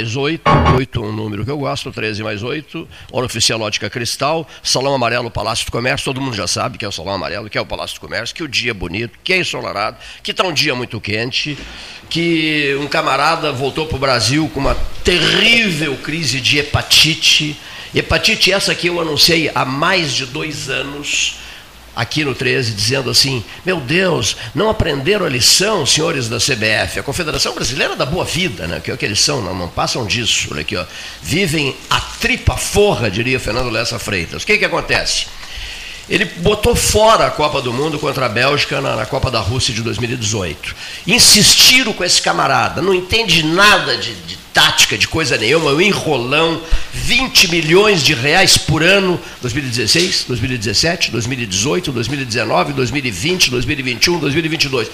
13 mais 8, 8 é um número que eu gosto, 13 mais 8, hora oficial ótica cristal, salão amarelo, Palácio do Comércio, todo mundo já sabe que é o salão amarelo, que é o Palácio do Comércio, que o dia é bonito, que é ensolarado, que está um dia muito quente, que um camarada voltou para o Brasil com uma terrível crise de hepatite, hepatite essa que eu anunciei há mais de dois anos, aqui no 13, dizendo assim: Meu Deus, não aprenderam a lição, senhores da CBF, a Confederação Brasileira da Boa Vida, né? que é o que eles são, não, não passam disso. Olha aqui, ó. Vivem a tripa forra, diria Fernando Lessa Freitas. O que, que acontece? Ele botou fora a Copa do Mundo contra a Bélgica na, na, Copa da Rússia de 2018. Insistiram com esse camarada, não entende nada de, de tática, de coisa nenhuma, um enrolão, 20 milhões de reais por ano, 2016, 2017, 2018, 2019, 2020, 2021, 2022.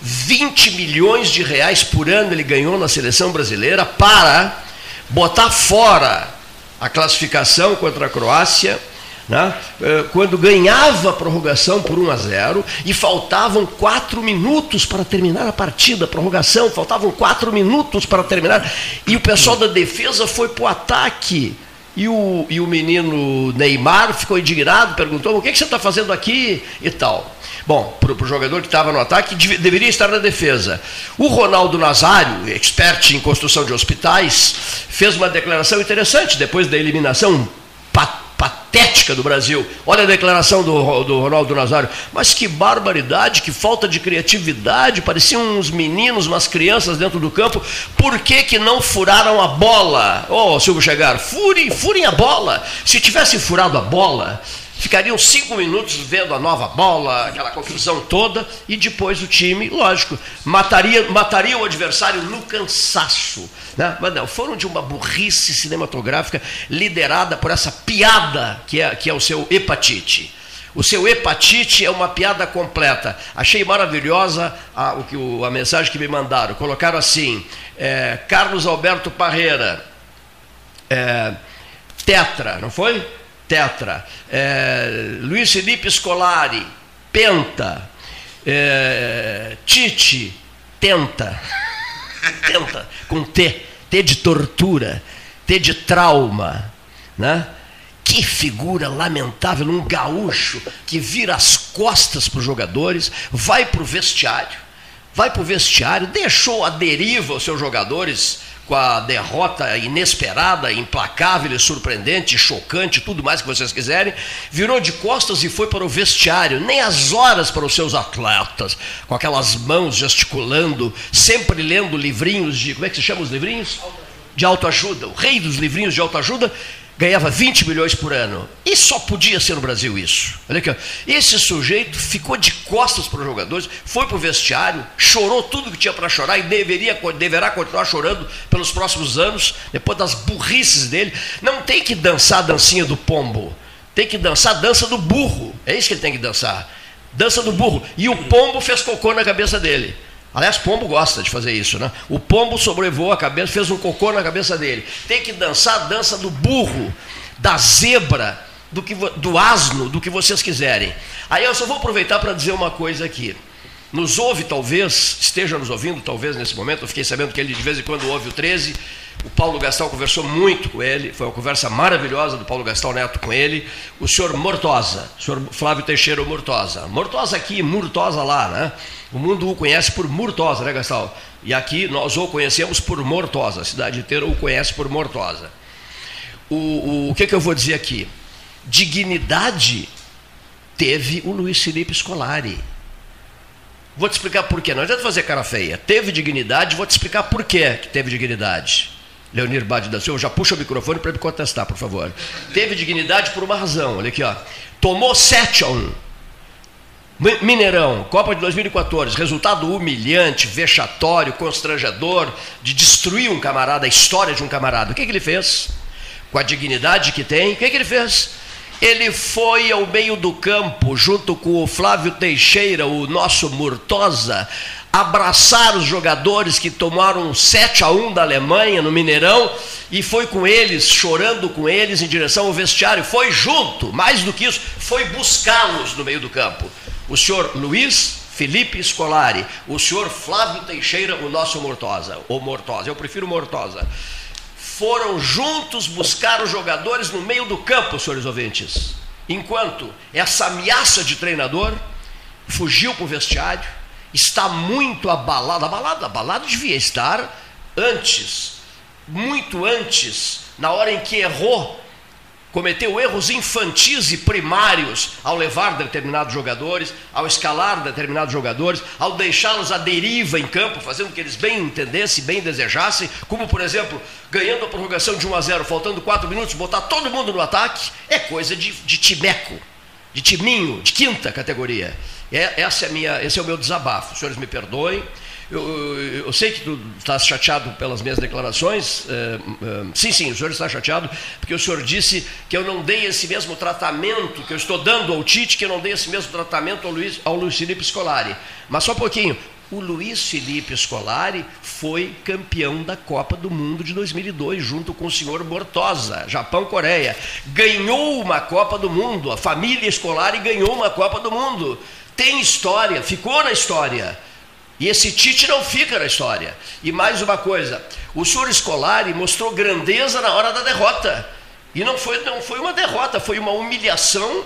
20 milhões de reais por ano ele ganhou na seleção brasileira para botar fora a classificação contra a Croácia né? Eh, quando ganhava a prorrogação por 1 a 0 e faltavam quatro minutos para terminar a partida, prorrogação, faltavam quatro minutos para terminar, e o pessoal da defesa foi para o ataque. E o, e o menino Neymar ficou indignado, perguntou: o que, que você está fazendo aqui e tal. Bom, para o jogador que estava no ataque, deveria estar na defesa. O Ronaldo Nazário, expert em construção de hospitais, fez uma declaração interessante depois da eliminação patética do Brasil. Olha a declaração do, do Ronaldo Nazário. Mas que barbaridade, que falta de criatividade. Pareciam uns meninos, umas crianças dentro do campo. Por que, que não furaram a bola? Ô, oh, Silvio Chegar, furem, furem a bola. Se tivesse furado a bola, ficariam cinco minutos vendo a nova bola, aquela confusão toda, e depois o time, lógico, mataria, mataria o adversário no cansaço. Né? Mas não, foram de uma burrice cinematográfica liderada por essa piada que é, que é o seu hepatite. O seu hepatite é uma piada completa. Achei maravilhosa a, o que, a mensagem que me mandaram. Colocaram assim: é, Carlos Alberto Parreira, é, Tetra, não foi? Tetra. É, Luiz Felipe Scolari, Penta. É, Tite, Tenta. Tenta, com T. T de tortura, T de trauma. Né? Que figura lamentável, um gaúcho que vira as costas para os jogadores, vai para o vestiário, vai para o vestiário, deixou a deriva os seus jogadores com a derrota inesperada, implacável surpreendente, chocante, tudo mais que vocês quiserem, virou de costas e foi para o vestiário, nem as horas para os seus atletas, com aquelas mãos gesticulando, sempre lendo livrinhos de. Como é que se chama os livrinhos? De autoajuda. O rei dos livrinhos de autoajuda ganhava 20 milhões por ano. E só podia ser no Brasil isso. Olha aqui, ó. esse sujeito ficou de costas para os jogadores, foi para o vestiário, chorou tudo que tinha para chorar e deveria, deverá continuar chorando pelos próximos anos, depois das burrices dele. Não tem que dançar a dancinha do pombo, tem que dançar a dança do burro. É isso que ele tem que dançar. Dança do burro. E o pombo fez cocô na cabeça dele. Aliás, pombo gosta de fazer isso, né? O pombo sobrevoou a cabeça, fez um cocô na cabeça dele. Tem que dançar a dança do burro, da zebra, do, que, do asno, do que vocês quiserem. Aí eu só vou aproveitar para dizer uma coisa aqui. Nos ouve, talvez, esteja nos ouvindo, talvez nesse momento. Eu fiquei sabendo que ele de vez em quando ouve o 13. O Paulo Gastão conversou muito com ele, foi uma conversa maravilhosa do Paulo Gastão Neto com ele. O senhor Mortosa, o senhor Flávio Teixeira Mortosa. Mortosa aqui, Murtosa lá, né? O mundo o conhece por Murtosa, né, Gastal? E aqui nós o conhecemos por Mortosa, a cidade inteira o conhece por Mortosa. O, o, o que, que eu vou dizer aqui? Dignidade teve o Luiz Felipe Scolari. Vou te explicar por quê. Não adianta fazer cara feia. Teve dignidade, vou te explicar por quê que teve dignidade. Leonir Bade da Silva, já puxa o microfone para me contestar, por favor. Teve dignidade por uma razão, olha aqui, ó. Tomou 7 a 1. Mineirão, Copa de 2014, resultado humilhante, vexatório, constrangedor, de destruir um camarada, a história de um camarada. O que, que ele fez? Com a dignidade que tem, o que, que ele fez? Ele foi ao meio do campo, junto com o Flávio Teixeira, o nosso Murtosa, abraçar os jogadores que tomaram 7 a 1 da Alemanha no Mineirão e foi com eles, chorando com eles em direção ao vestiário. Foi junto, mais do que isso, foi buscá-los no meio do campo o senhor Luiz Felipe Scolari, o senhor Flávio Teixeira, o nosso Mortosa, ou Mortosa, eu prefiro Mortosa, foram juntos buscar os jogadores no meio do campo, senhores ouvintes. Enquanto essa ameaça de treinador fugiu para o vestiário, está muito abalado. Abalado, abalado devia estar antes, muito antes, na hora em que errou cometeu erros infantis e primários ao levar determinados jogadores, ao escalar determinados jogadores, ao deixá-los à deriva em campo, fazendo que eles bem entendessem, bem desejassem, como por exemplo, ganhando a prorrogação de 1 a 0, faltando 4 minutos, botar todo mundo no ataque, é coisa de, de timeco, de timinho, de quinta categoria. É, essa é minha, esse é o meu desabafo. Os senhores me perdoem, eu, eu, eu, sei que tu está chateado pelas minhas declarações. É, é, sim, sim, o senhor está chateado, porque o senhor disse que eu não dei esse mesmo tratamento que eu estou dando ao Tite, que eu não dei esse mesmo tratamento ao Luiz, ao Luiz Felipe Scolari. Mas só um pouquinho. O Luiz Felipe Scolari foi campeão da Copa do Mundo de 2002, junto com o senhor Bortosa, Japão-Coreia. Ganhou uma Copa do Mundo, a família Scolari ganhou uma Copa do Mundo. Tem história, ficou na história. E esse Tite não fica na história. E mais uma coisa, o senhor Scolari mostrou grandeza na hora da derrota. E não foi, não foi uma derrota, foi uma humilhação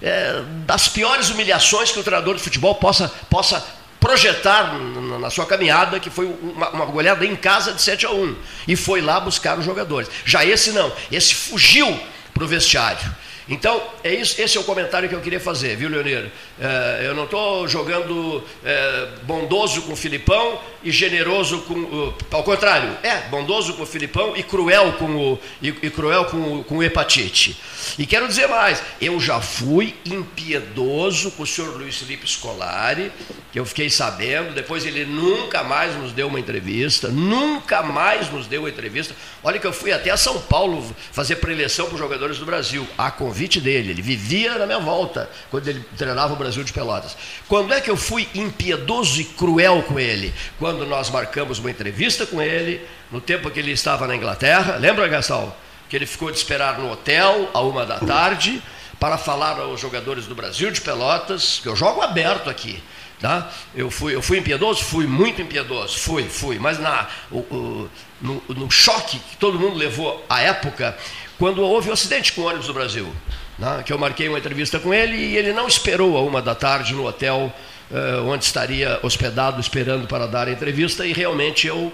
é, das piores humilhações que o treinador de futebol possa, possa projetar na, na sua caminhada, que foi uma, uma goleada em casa de 7 a 1. E foi lá buscar os jogadores. Já esse não, esse fugiu para o vestiário. Então, é isso, esse é o comentário que eu queria fazer, viu, Leonir? É, eu não estou jogando é, bondoso com o Filipão e generoso com. Uh, ao contrário, é, bondoso com o Filipão e cruel com o, e, e cruel com o, com o hepatite. E quero dizer mais, eu já fui impiedoso com o senhor Luiz Felipe Scolari, que eu fiquei sabendo, depois ele nunca mais nos deu uma entrevista, nunca mais nos deu uma entrevista. Olha que eu fui até a São Paulo fazer preleção para os jogadores do Brasil, a convite dele, ele vivia na minha volta, quando ele treinava o Brasil de Pelotas. Quando é que eu fui impiedoso e cruel com ele? Quando nós marcamos uma entrevista com ele, no tempo que ele estava na Inglaterra, lembra, Gastão? que ele ficou de esperar no hotel a uma da tarde para falar aos jogadores do Brasil de Pelotas, que eu jogo aberto aqui. Tá? Eu, fui, eu fui impiedoso? Fui muito impiedoso, fui, fui. Mas na, o, o, no, no, choque que todo mundo levou à época, quando houve o um acidente com o ônibus do Brasil, né? que eu marquei uma entrevista com ele e ele não esperou a uma da tarde no hotel uh, onde estaria hospedado esperando para dar a entrevista e realmente eu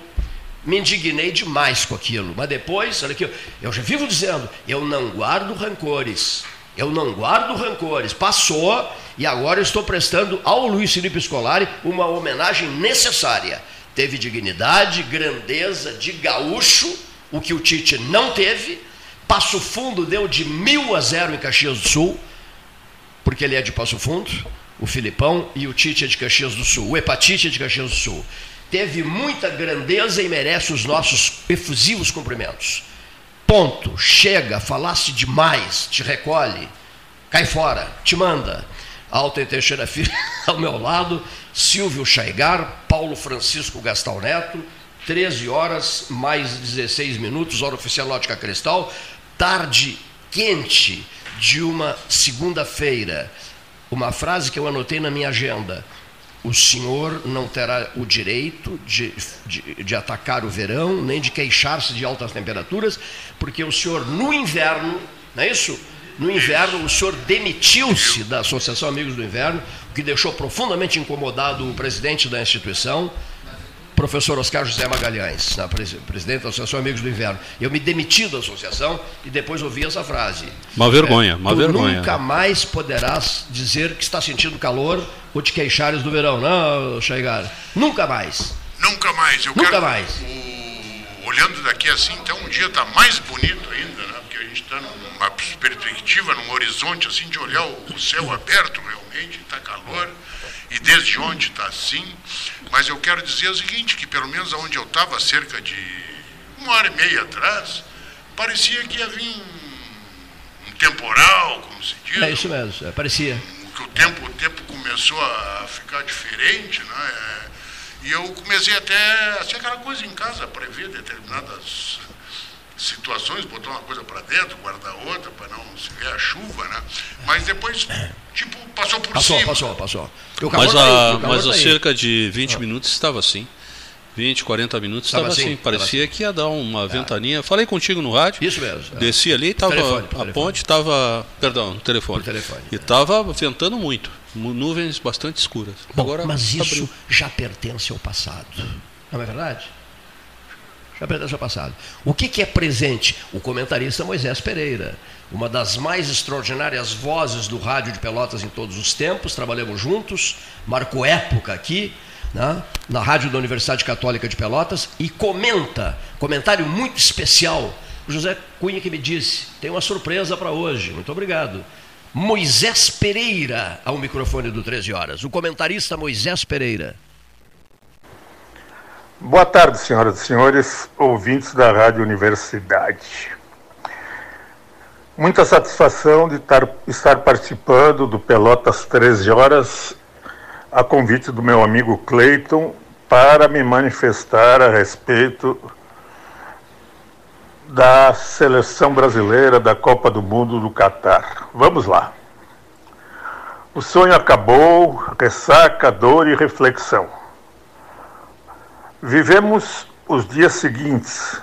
me indignei demais com aquilo. Mas depois, olha aqui, eu já vivo dizendo, eu não guardo rancores. Eu não guardo rancores. Passou e agora eu estou prestando ao Luiz Felipe Scolari uma homenagem necessária. Teve dignidade, grandeza de gaúcho, o que o Tite não teve. Passo Fundo deu de mil a zero em Caxias do Sul, porque ele é de Passo Fundo, o Filipão, e o Tite é de Caxias do Sul, o Hepatite é de Caxias do Sul teve muita grandeza e merece os nossos efusivos cumprimentos. Ponto. Chega, falasse demais, te recolhe, cai fora, te manda. Alta Teixeira Filho ao meu lado, Silvio Chaigar, Paulo Francisco Gastão Neto, 13 horas mais 16 minutos, hora oficial Lógica Cristal, tarde quente de uma segunda-feira. Uma frase que eu anotei na minha agenda o senhor não terá o direito de, de, de atacar o verão, nem de queixar-se de altas temperaturas, porque o senhor, no inverno, não é isso? No inverno, o senhor demitiu-se da Associação Amigos do Inverno, o que deixou profundamente incomodado o presidente da instituição, professor Oscar José Magalhães, na presidente da Associação Amigos do Inverno. Eu me demiti da associação e depois ouvi essa frase. Uma vergonha, uma tu vergonha. Nunca mais poderás dizer que está sentindo calor ou te queixares do verão, não, Chaigar? Nunca mais. Nunca mais. Eu nunca quero, mais. O, olhando daqui assim, então um dia está mais bonito ainda, né? Porque a gente está numa perspectiva, num horizonte assim de olhar o, o céu aberto realmente, está calor e desde ontem está assim. Mas eu quero dizer o seguinte, que pelo menos onde eu estava, cerca de uma hora e meia atrás, parecia que havia um, um temporal, como se diz. É isso mesmo, é, parecia. Que o tempo, o tempo começou a ficar diferente, né? É, e eu comecei até a ser aquela coisa em casa, prever determinadas situações, botou uma coisa para dentro, guardar outra, para não se ver a chuva, né? Mas depois, tipo, passou por passou, cima. Passou, passou, passou. Mas, a, tá mas há tá cerca de 20 ah. minutos estava assim. 20, 40 minutos estava assim, assim. Parecia assim. que ia dar uma é. ventaninha. Falei contigo no rádio. Isso mesmo. É. Desci ali, tava, telefone, a ponte estava. Perdão, no telefone. telefone. E estava ventando muito. Nuvens bastante escuras. Bom, Agora, mas isso abriu. já pertence ao passado. Não é verdade? Já pertence ao passado. O que, que é presente? O comentarista Moisés Pereira. Uma das mais extraordinárias vozes do rádio de Pelotas em todos os tempos. Trabalhamos juntos, marcou época aqui né, na rádio da Universidade Católica de Pelotas e comenta, comentário muito especial. O José Cunha que me disse, tem uma surpresa para hoje, muito obrigado. Moisés Pereira ao microfone do 13 Horas, o comentarista Moisés Pereira. Boa tarde, senhoras e senhores, ouvintes da Rádio Universidade. Muita satisfação de estar participando do Pelotas 13 Horas a convite do meu amigo Cleiton para me manifestar a respeito da seleção brasileira da Copa do Mundo do Catar. Vamos lá. O sonho acabou, ressaca, dor e reflexão. Vivemos os dias seguintes.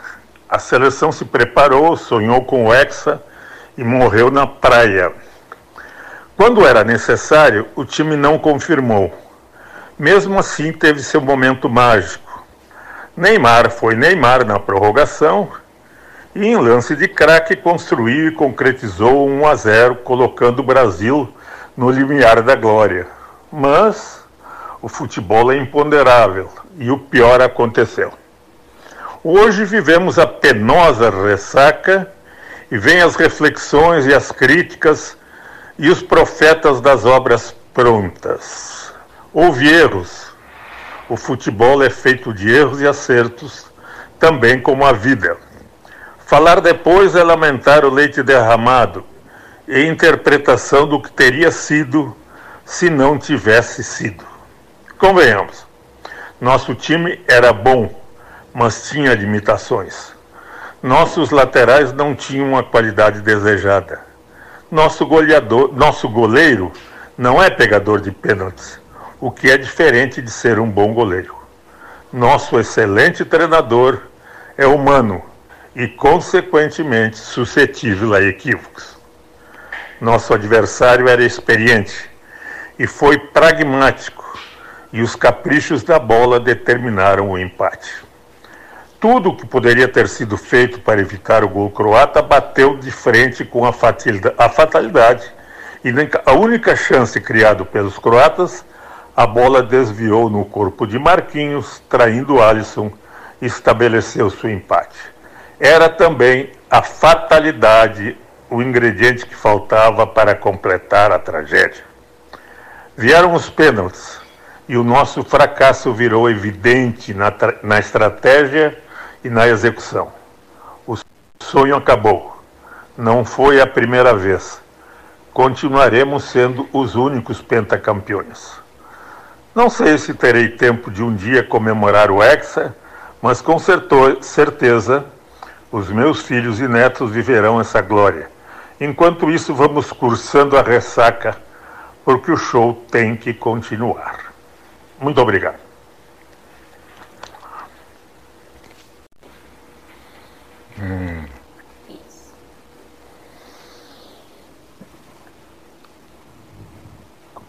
A seleção se preparou, sonhou com o Hexa e morreu na praia. Quando era necessário, o time não confirmou. Mesmo assim, teve seu momento mágico. Neymar foi Neymar na prorrogação e em lance de craque construiu e concretizou 1 a 0, colocando o Brasil no limiar da glória. Mas o futebol é imponderável e o pior aconteceu. Hoje vivemos a penosa ressaca e vem as reflexões e as críticas e os profetas das obras prontas. Houve erros. O futebol é feito de erros e acertos, também como a vida. Falar depois é lamentar o leite derramado e interpretação do que teria sido se não tivesse sido. Convenhamos, nosso time era bom, mas tinha limitações. Nossos laterais não tinham a qualidade desejada. Nosso goleador, nosso goleiro não é pegador de pênaltis, o que é diferente de ser um bom goleiro. Nosso excelente treinador é humano e, consequentemente, suscetível a equívocos. Nosso adversário era experiente e foi pragmático, e os caprichos da bola determinaram o empate. Tudo o que poderia ter sido feito para evitar o gol croata bateu de frente com a fatalidade. E a única chance criada pelos croatas, a bola desviou no corpo de Marquinhos, traindo Alisson e estabeleceu seu empate. Era também a fatalidade o ingrediente que faltava para completar a tragédia. Vieram os pênaltis e o nosso fracasso virou evidente na, na estratégia e na execução. O sonho acabou. Não foi a primeira vez. Continuaremos sendo os únicos pentacampeões. Não sei se terei tempo de um dia comemorar o Hexa, mas com certeza os meus filhos e netos viverão essa glória. Enquanto isso, vamos cursando a ressaca, porque o show tem que continuar. Muito obrigado. Hum.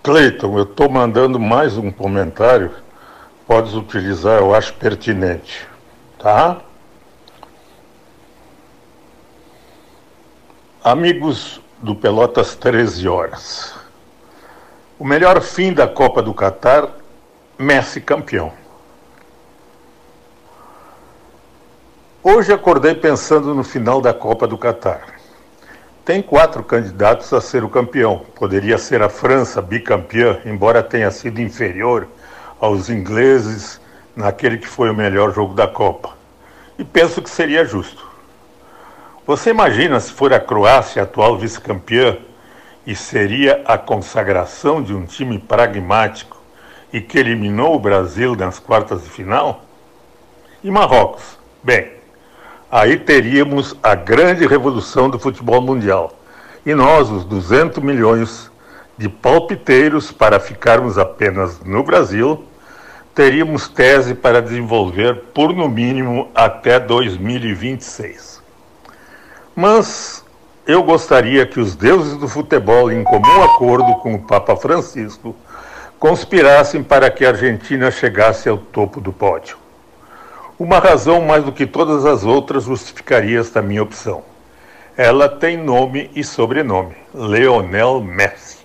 Cleiton, eu estou mandando mais um comentário. Podes utilizar, eu acho pertinente. Tá? Amigos do Pelotas 13 horas. O melhor fim da Copa do Catar, Messi campeão. Hoje acordei pensando no final da Copa do Catar. Tem quatro candidatos a ser o campeão. Poderia ser a França bicampeã, embora tenha sido inferior aos ingleses naquele que foi o melhor jogo da Copa. E penso que seria justo. Você imagina se for a Croácia atual vice-campeã e seria a consagração de um time pragmático e que eliminou o Brasil nas quartas de final? E Marrocos? Bem, Aí teríamos a grande revolução do futebol mundial. E nós, os 200 milhões de palpiteiros, para ficarmos apenas no Brasil, teríamos tese para desenvolver por no mínimo até 2026. Mas eu gostaria que os deuses do futebol, em comum acordo com o Papa Francisco, conspirassem para que a Argentina chegasse ao topo do pódio. Uma razão mais do que todas as outras justificaria esta minha opção. Ela tem nome e sobrenome: Leonel Messi.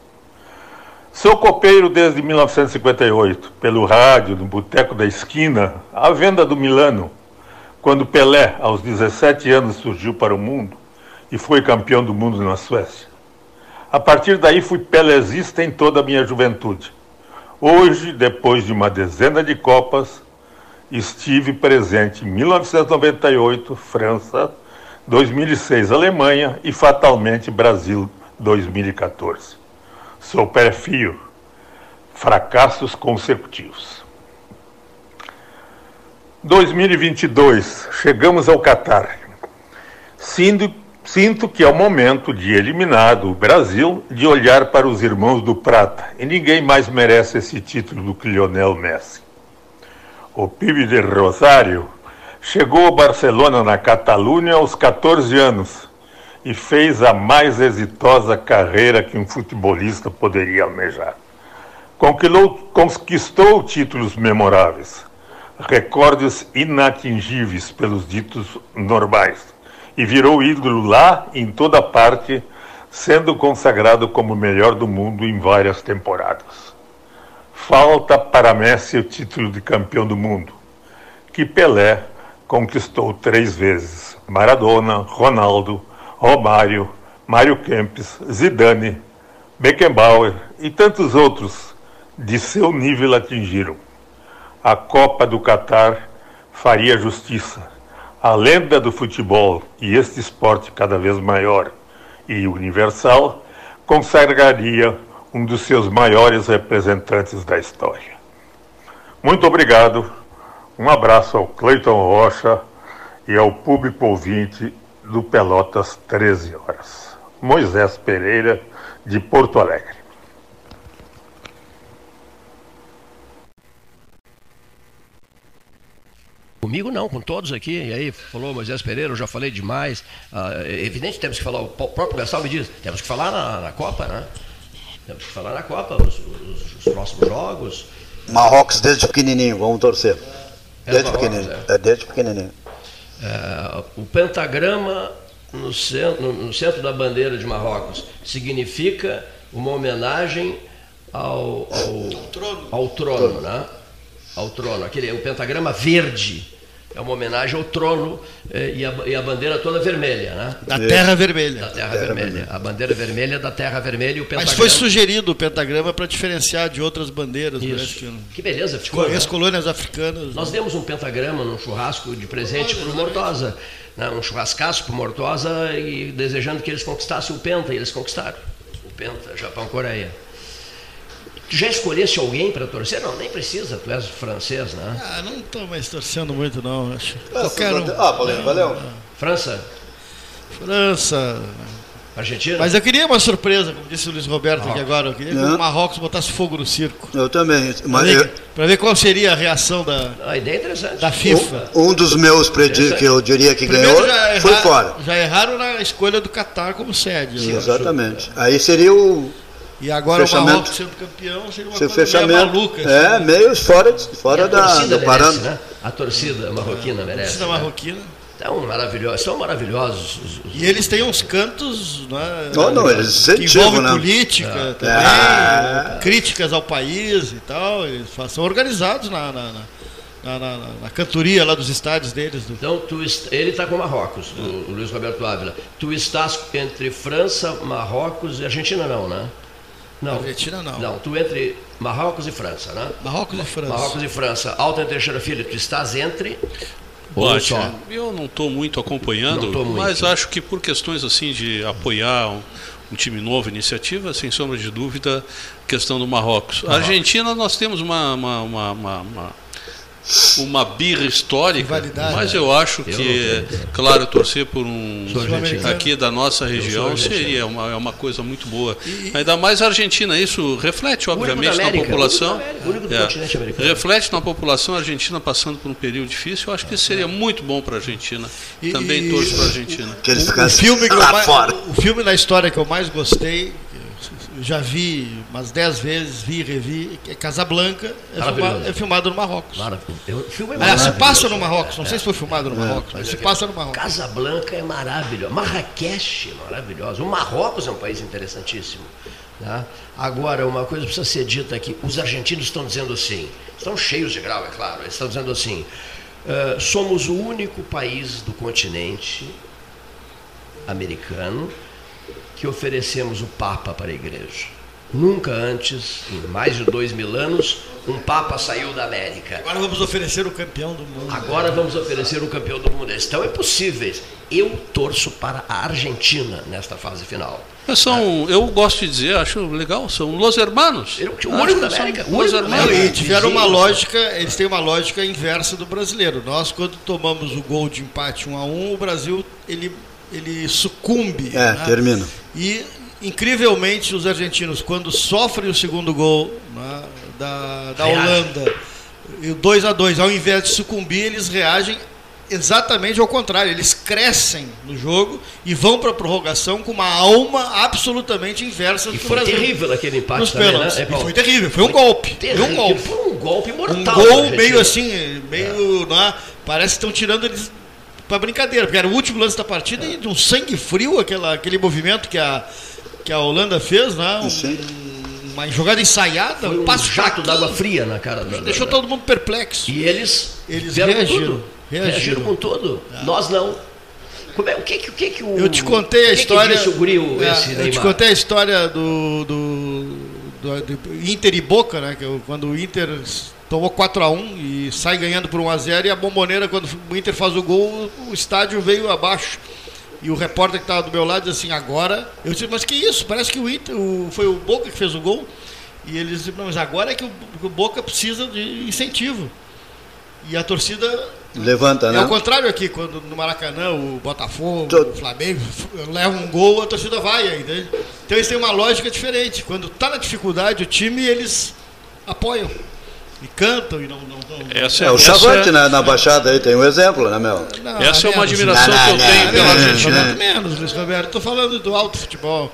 Sou copeiro desde 1958, pelo rádio, no Boteco da Esquina, à venda do Milano, quando Pelé, aos 17 anos, surgiu para o mundo e foi campeão do mundo na Suécia. A partir daí fui pelezista em toda a minha juventude. Hoje, depois de uma dezena de Copas, estive presente em 1998, França, 2006, Alemanha e fatalmente Brasil, 2014. Sou perfil, fracassos consecutivos. 2022, chegamos ao Catar. Sinto, sinto que é o momento de eliminado o Brasil de olhar para os irmãos do Prata e ninguém mais merece esse título do que Lionel Messi. O PIB de Rosário chegou ao Barcelona na Catalunha aos 14 anos e fez a mais exitosa carreira que um futebolista poderia almejar. Conquistou, conquistou títulos memoráveis, recordes inatingíveis pelos ditos normais, e virou ídolo lá em toda parte, sendo consagrado como o melhor do mundo em várias temporadas. Falta para Messi o título de campeão do mundo, que Pelé conquistou três vezes. Maradona, Ronaldo, Romário, Mário Kempes, Zidane, Beckenbauer e tantos outros de seu nível atingiram. A Copa do Catar faria justiça. A lenda do futebol e este esporte cada vez maior e universal consagraria um dos seus maiores representantes da história. Muito obrigado, um abraço ao Cleiton Rocha e ao público ouvinte do Pelotas 13 horas. Moisés Pereira, de Porto Alegre. Comigo não, com todos aqui. E aí falou Moisés Pereira, eu já falei demais. Ah, é evidente, temos que falar, o próprio Gastão me diz, temos que falar na, na Copa, né? Temos que falar na Copa, os, os, os próximos jogos. Marrocos desde pequenininho, vamos torcer. Desde pequenininho. É. é desde pequenininho. É, o pentagrama no centro, no centro, da bandeira de Marrocos significa uma homenagem ao, ao, ao trono, ao trono, né? Ao trono, aquele, o pentagrama verde é uma homenagem ao trono eh, e, a, e, a, bandeira toda vermelha, né? Da Terra Vermelha. Da Terra, terra vermelha. vermelha. A bandeira vermelha da Terra Vermelha e o pentagrama. Mas foi sugerido o pentagrama para diferenciar de outras bandeiras. Isso. Que, que beleza ficou. As né? colônias africanas. Nós né? demos um pentagrama num churrasco de presente para o Mortosa. Né? Um churrascaço para o Mortosa e desejando que eles conquistassem o Penta. E eles conquistaram. O Penta, Japão-Coreia. Tu já escolhesse alguém para torcer? Não, nem precisa, tu és francês, né? Ah, não estou mais torcendo muito, não. Acho. Ah, quero... ah valeu, valeu. França? França. Argentina? Mas eu queria uma surpresa, como disse o Luiz Roberto aqui agora. Eu queria que o Marrocos botasse fogo no circo. Eu também. Para ver, eu... ver, qual seria a reação da, a ideia é interessante. da FIFA. Um, um dos meus predi que eu diria que Primeiro ganhou errar, foi fora. Já erraram na escolha do Qatar como sede. Sim, exatamente. Aí seria o e agora fechamento. o Marrocos sendo campeão seria uma Seu coisa fechamento. maluca. É, assim, né? meio fora, fora da, do parâmetro. Né? A torcida marroquina merece. A torcida né? marroquina. Então, maravilhosos, são maravilhosos. E eles têm uns cantos né, não, não, eles que envolvem né? política é. também, é. críticas ao país e tal. Eles são organizados na, na, na, na, na cantoria lá dos estádios deles. Do... Então, tu, ele está com Marrocos, o, o Luiz Roberto Ávila. Tu estás entre França, Marrocos e Argentina, não, né? Não. Argentina não. Não, tu entre Marrocos e França, né? Marrocos e França. Marrocos e França. Alta Teixeira Filho, tu estás entre. Bate, eu não estou muito acompanhando, muito. mas acho que por questões assim de apoiar um, um, time novo, iniciativa, sem sombra de dúvida, questão do Marrocos. A Argentina, nós temos uma, uma, uma, uma uma birra histórica, mas eu acho que, claro, torcer por um aqui da nossa região seria uma, é uma coisa muito boa. E, Ainda mais a Argentina, isso reflete, obviamente, na população. É, reflete na população argentina passando por um período difícil. Eu acho que isso seria muito bom para a Argentina. Também torço para a Argentina. O, o, filme que eu mais, o filme da história que eu mais gostei já vi umas dez vezes, vi e revi. É Casablanca é filmado, é filmado no Marrocos. Maravilhoso. filme é se passa no Marrocos, não sei se foi filmado no é. Marrocos, mas se passa no Marrocos. Casablanca é maravilhoso. Marrakech é maravilhoso. O Marrocos é um país interessantíssimo. Tá? Agora, uma coisa precisa ser dita aqui: os argentinos estão dizendo assim, estão cheios de grau, é claro, eles estão dizendo assim. Uh, somos o único país do continente americano que oferecemos o Papa para a igreja. Nunca antes, em mais de dois mil anos, um Papa saiu da América. Agora vamos oferecer o campeão do mundo. Agora vamos oferecer o campeão do mundo. Então é possível. Eu torço para a Argentina nesta fase final. São, eu gosto de dizer, acho legal, são Los Hermanos. o único da América. Los Hermanos. E tiveram uma lógica, eles têm uma lógica inversa do brasileiro. Nós, quando tomamos o gol de empate 1 a 1 o Brasil ele ele sucumbe. É, né? termina. E, incrivelmente, os argentinos, quando sofrem o segundo gol né, da, da Holanda, e o 2 a 2 ao invés de sucumbir, eles reagem exatamente ao contrário. Eles crescem no jogo e vão para a prorrogação com uma alma absolutamente inversa do e foi Brasil. terrível aquele empate nos também, né? É, foi terrível, foi um golpe. Terrível, foi um golpe. Foi um golpe mortal. Um gol meio assim, meio. É. Né, parece que estão tirando eles para brincadeira, porque era o último lance da partida e de um sangue frio aquela, aquele movimento que a, que a Holanda fez, né? Um, uma jogada ensaiada, Foi um passo jato d'água fria na cara da, Deixou todo mundo perplexo. E eles, eles reagiram, reagiram. Reagiram com tudo. É. Nós não. É, o que, o que, que o, eu te contei a história. Que o é, eu te contei a história do, do, do, Inter e Boca, né? Quando o Inter tomou 4 a 1 e sai ganhando por 1 a 0 e a bomboneira quando o Inter faz o gol, o estádio veio abaixo. E o repórter que estava do meu lado disse assim, agora. Eu disse, mas que isso? Parece que o Inter, o, foi o Boca que fez o gol. E eles disseram, mas agora é que o, o Boca precisa de incentivo. E a torcida Levanta, né? É o contrário aqui, quando no Maracanã o Botafogo, Tô... o Flamengo leva um gol, a torcida vai ainda. Então eles têm uma lógica diferente. Quando está na dificuldade, o time eles apoiam e cantam e não. não, não essa, é, o Chavante é, na, na Baixada aí tem um exemplo, né, Mel? Não, essa é uma admiração que eu tenho pela Argentina. Menos, Luiz Roberto. Estou falando do alto futebol.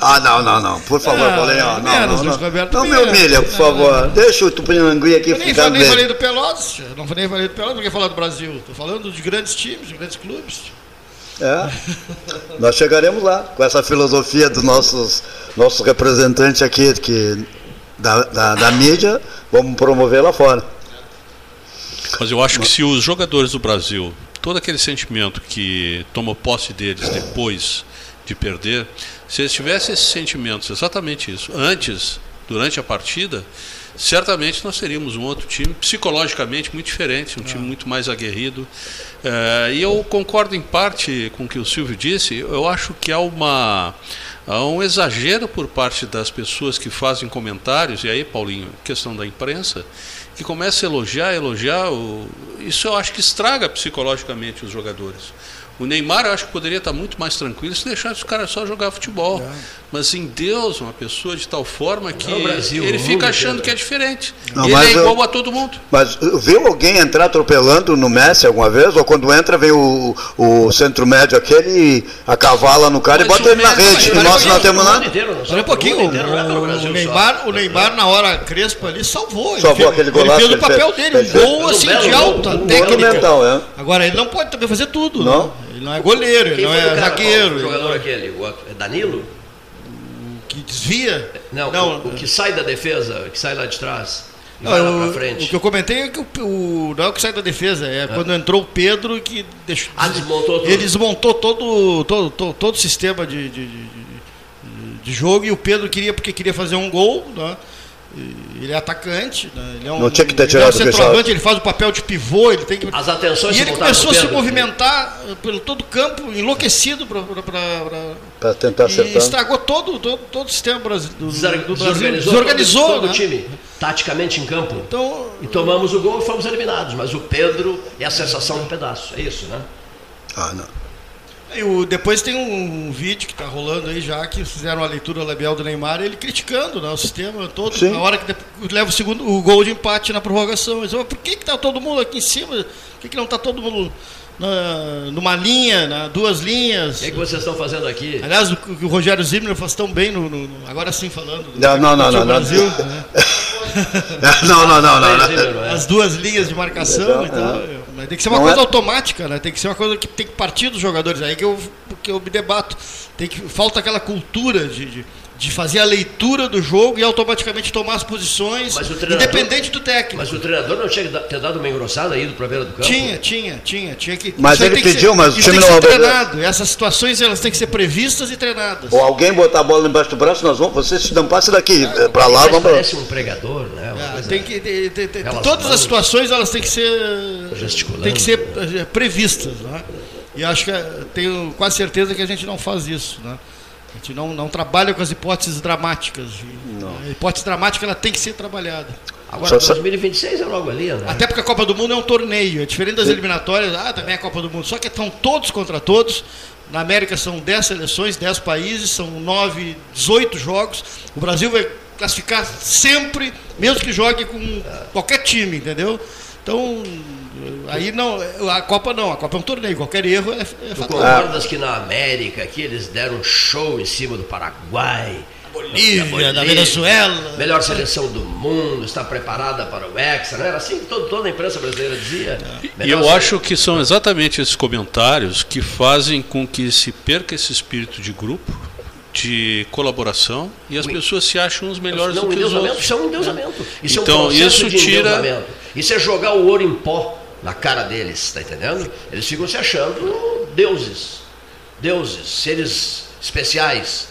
Ah, não, não, não. Por favor, é, Paulinho. Não, menos, não, não, Roberto, não me humilha, por favor. Deixa o Tupinangui aqui eu nem, ficar nem falei do Pelotas. Não nem falei do Pelotas, porque falar do Brasil. Estou falando de grandes times, de grandes clubes. É, nós chegaremos lá com essa filosofia dos nossos, nossos representantes aqui, que da, da, da mídia, vamos promover lá fora. Mas eu acho que se os jogadores do Brasil, todo aquele sentimento que tomou posse deles depois de perder, se eles tivessem esses sentimentos, exatamente isso, antes, durante a partida, certamente nós teríamos um outro time psicologicamente muito diferente, um time ah. muito mais aguerrido. É, e eu concordo em parte com o que o Silvio disse, eu acho que há uma Há um exagero por parte das pessoas que fazem comentários, e aí, Paulinho, questão da imprensa, que começa a elogiar, elogiar. O... Isso eu acho que estraga psicologicamente os jogadores. O Neymar eu acho que poderia estar muito mais tranquilo se deixasse o cara só jogar futebol. É. Mas em Deus, uma pessoa de tal forma que Brasil, ele fica achando que é diferente. Não, ele é igual eu, a todo mundo. Mas viu alguém entrar atropelando no Messi alguma vez? Ou quando entra, vem o, o centro médio aquele a cavala no cara mas e bota ele na rede. E nós não temos nada. Olha um pouquinho. O, Neymar, o Neymar, na hora crespa ali, salvou. Salvou aquele golaço. Ele fez o papel dele, um gol assim de alta técnica. É. Agora, ele não pode também fazer tudo. Não. Ele não é goleiro, ele não é zagueiro. O jogador aquele, o é Danilo? O que desvia? Não, não o, o, que sai da defesa, que sai lá de trás. Não, o, o, que eu comentei é que o, o, não é o que sai da defesa, é, é. quando entrou o Pedro que deixou, ah, desmontou tudo. ele desmontou todo, todo, todo, todo o sistema de, de, de, de, jogo e o Pedro queria porque queria fazer um gol, né? Ele é atacante, né? ele é um, Não tinha que ter ele é um centroavante, ele faz o papel de pivô, ele tem que. As atenções E ele começou a se movimentar eh, pelo todo o campo, enlouquecido para Para tentar e acertar. estragou todo, todo, todo o sistema do, Desor- do Brasil. Desorganizou, Desorganizou, todo, todo né? o time, taticamente em campo. Então, E tomamos o gol e fomos eliminados. Mas o Pedro é a sensação do pedaço. É isso, né? Ah, não. E o- depois tem um vídeo que está rolando aí já, que fizeram a leitura labial do Neymar, ele criticando né, o sistema todo, Sim. na hora que leva o segundo o gol de empate na prorrogação. Ele falou, por que está todo mundo aqui em cima? Por que, que não está todo mundo na- numa linha, na, duas linhas? O que, é que vocês estão fazendo aqui? Aliás, o que o Rogério Zimmer faz tão bem, no, no- no- agora sim falando. do- Não, não, não, do não, não. Brasil, né? Não, não, não, não. não. Não é? As duas linhas de marcação, então, mas tem que ser uma Não coisa é- automática, né? Tem que ser uma coisa que tem que partir dos jogadores. Aí que eu, que eu me debato. Tem que, falta aquela cultura de, de, de fazer a leitura do jogo e automaticamente tomar as posições, Mas o treinador- independente do técnico. Mas o treinador não tinha que ter dado uma engrossada aí do pra beira do campo? Tinha, tinha, tinha, tinha que. Mas ele pediu, ser- mas o time não ser treinado. Essas situações elas têm que ser previstas e treinadas. Ou alguém botar a bola embaixo do braço, nós vamos. Você se não passe daqui, eh, pra lá, vamos parece um pregador, né? Ah, tem que, tem- tem- tem- todas as situações elas têm que ser Gesticulando. tem que ser eh, previstas, né? E acho que eh, tenho quase certeza que a gente não faz isso, né? A gente não, não trabalha com as hipóteses dramáticas. A hipótese dramática ela tem que ser trabalhada. Agora, Só- só- 2026 é logo ali, né? Até porque a Copa do Mundo é um torneio, é diferente das eliminatórias, ah, também é a Copa do Mundo, só que estão todos contra todos. Na América são 10 seleções, 10 países, são 9, 18 jogos. O Brasil vai classificar sempre, mesmo que jogue com qualquer time, entendeu? Então, aí não, a Copa não, a Copa é um torneio, qualquer erro é, é Tu fatal. concordas que na América aqui eles deram um show em cima do Paraguai? Bolívia, da Venezuela. Melhor seleção do mundo, está preparada para o Hexa, não era assim que todo, toda a imprensa brasileira dizia? E eu acho que são exatamente esses comentários que fazem com que se perca esse espírito de grupo, de colaboração, e as Ui. pessoas se acham uns melhores não, do que os outros. Isso é um endeusamento. Isso Então, é um processo isso de tira- endeusamento. Isso é jogar o ouro em pó na cara deles, tá entendendo? Eles ficam se achando deuses. Deuses, seres especiais.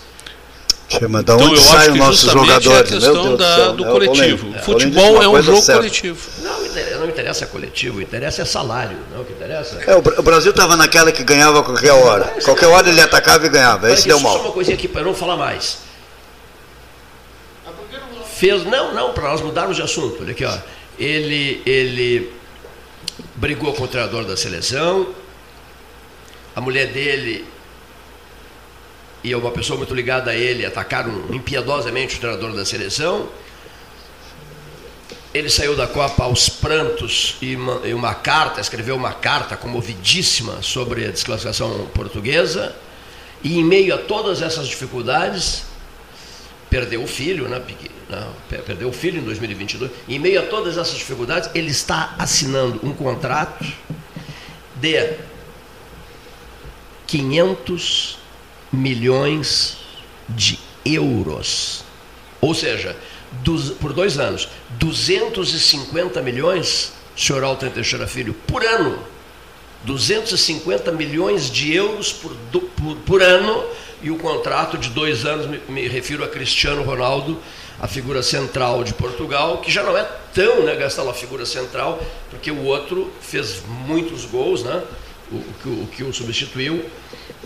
Chama, da Então onde eu saem acho os que nossos justamente é a jogadores? Meu questão Deus da- céu, do né? coletivo. Além futebol é um jogo certa. coletivo. Não, não interessa coletivo, interessa é salário. Não, o que interessa É, o Bra- o Brasil estava naquela que ganhava a qualquer hora. Qualquer hora ele atacava e ganhava. Aqui, deu só mal. uma coisinha aqui para eu não falar mais. Fez, não, não, para nós mudarmos de assunto. Olha aqui, ó. Ele, ele brigou com o treinador da seleção. A mulher dele e uma pessoa muito ligada a ele atacaram impiedosamente o treinador da seleção. Ele saiu da Copa aos prantos e uma, e uma carta, escreveu uma carta comovidíssima sobre a desclassificação portuguesa. E em meio a todas essas dificuldades, perdeu o filho, né? Perdeu o filho em 2022. Em meio a todas essas dificuldades, ele está assinando um contrato de 500 milhões de euros. Ou seja, dos- por dois anos, 250 milhões, senhor Alten Teixeira Filho, por ano. 250 milhões de euros por, por, por ano e o contrato de dois anos, me, me refiro a Cristiano Ronaldo, a figura central de Portugal, que já não é tão, né, Gastão, a figura central, porque o outro fez muitos gols, né, o, o que, o- que o substituiu,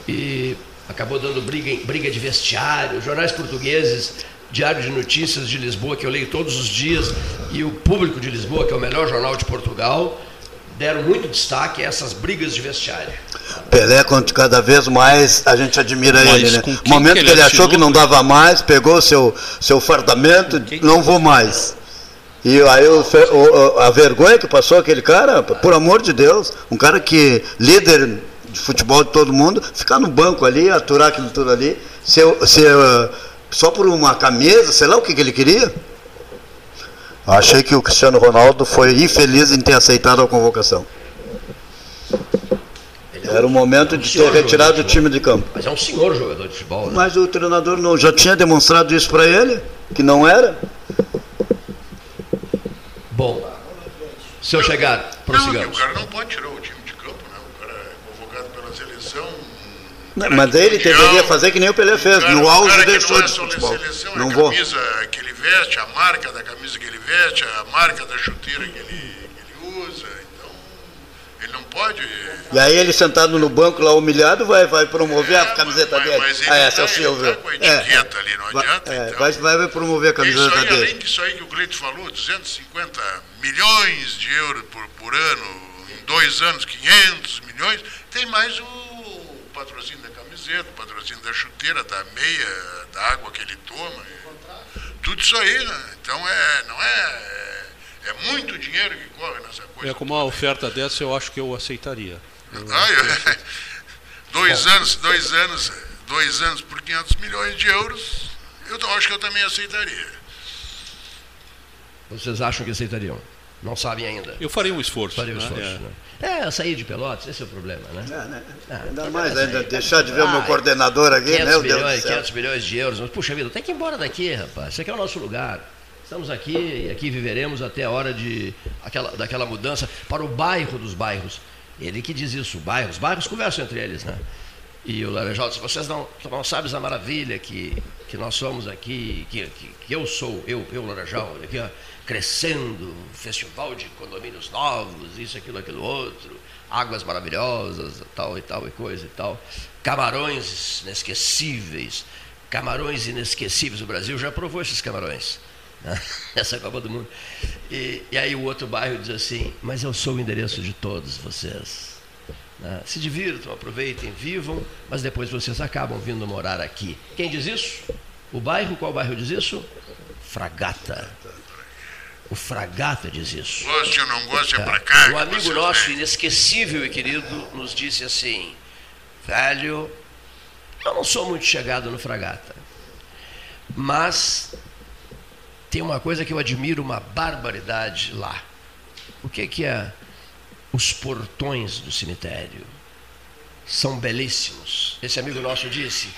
e acabou dando briga, briga de vestiário, jornais portugueses, Diário de Notícias de Lisboa, que eu leio todos os dias, e o Público de Lisboa, que é o melhor jornal de Portugal, deram muito destaque a essas brigas de vestiário. Pelé, quando cada vez mais a gente admira Mas ele, né? No momento que que ele ele achou que não dava mais, pegou seu, seu fardamento, não vou mais. E aí o o- a vergonha que passou aquele cara, por amor de Deus, um cara que líder de futebol de todo mundo, ficar no banco ali, aturar aquilo tudo ali, ser, ser, uh, só por uma camisa, sei lá o que, que ele queria. Achei que o Cristiano Ronaldo foi infeliz em ter aceitado a convocação. É Era o momento de ter retirado o time de campo. Mas é um senhor jogador de futebol. Né? Mas o treinador não, já tinha demonstrado isso para ele, que não era. Bom, se eu chegar, Não, prossigamos. o cara não pode tirar o time de campo, né? O cara é convocado pela seleção, Não, mas ele deveria fazer que nem o Pelé fez. cara- no auge deixou não é de futebol. seleção, Não vou. camisa que ele veste, a marca da camisa que ele veste, a marca da chuteira que ele, que ele usa. Então, ele não pode. E aí ele sentado no banco lá humilhado vai, vai promover É, a camiseta mas- dele. mas ele ah, essa é o tá- ele tá Silvio. com a É, etiqueta ali, não vai- adianta, é, então. vai, vai, promover a Isso camiseta aí, dele. além disso aí que o Cleito falou, 250 milhões de euros por, por ano, em dois anos, 500 milhões, tem mais o patrocínio da camiseta, o patrocínio da chuteira, da meia, da água que ele toma. Tudo isso aí, né? Então é, não é, é. é muito dinheiro que corre nessa coisa. É, com uma oferta dessa, eu acho que eu aceitaria. Ah, eu- dois anos, dois anos, dois anos por 500 milhões de euros, eu acho que eu também aceitaria. Vocês acham que aceitariam? Não sabem ainda. Eu faria um esforço. Faria o né? esforço, É. né? É, sair de Pelotas, esse é o problema, né? É, né? Ah, Ainda então mais ainda deixar de ver o meu Ah, coordenador aqui, 500 meu Deus milhões, céu. 500 milhões de euros. Mas, puxa vida, tem que ir embora daqui, rapaz. Esse aqui é o nosso lugar. Estamos aqui e aqui viveremos até a hora de, aquela, daquela mudança para o bairro dos bairros. Ele que diz isso, bairros. Os bairros conversam entre eles, né? E o Laranjal disse, vocês não, não sabem a maravilha que, que nós somos aqui, que, que, que eu sou, eu, eu Laranjal, aqui, ó, crescendo, festival de condomínios novos, isso, aquilo, aquilo outro, águas maravilhosas, tal e tal e coisa e tal, camarões inesquecíveis, camarões inesquecíveis, o Brasil já provou esses camarões, né? essa Copa do Mundo. E, e aí o outro bairro diz assim, mas eu sou o endereço de todos vocês. né? Se divirtam, aproveitem, vivam, mas depois vocês acabam vindo morar aqui. Quem diz isso? O bairro, qual bairro diz isso? Fragata. O Fragata diz isso. Goste ou não goste, é pra cá. Um que amigo nosso, vêm. inesquecível e querido, nos disse assim: velho, eu não sou muito chegado no Fragata, mas tem uma coisa que eu admiro uma barbaridade lá. O que, que é? Os portões do cemitério são belíssimos. Esse amigo nosso disse,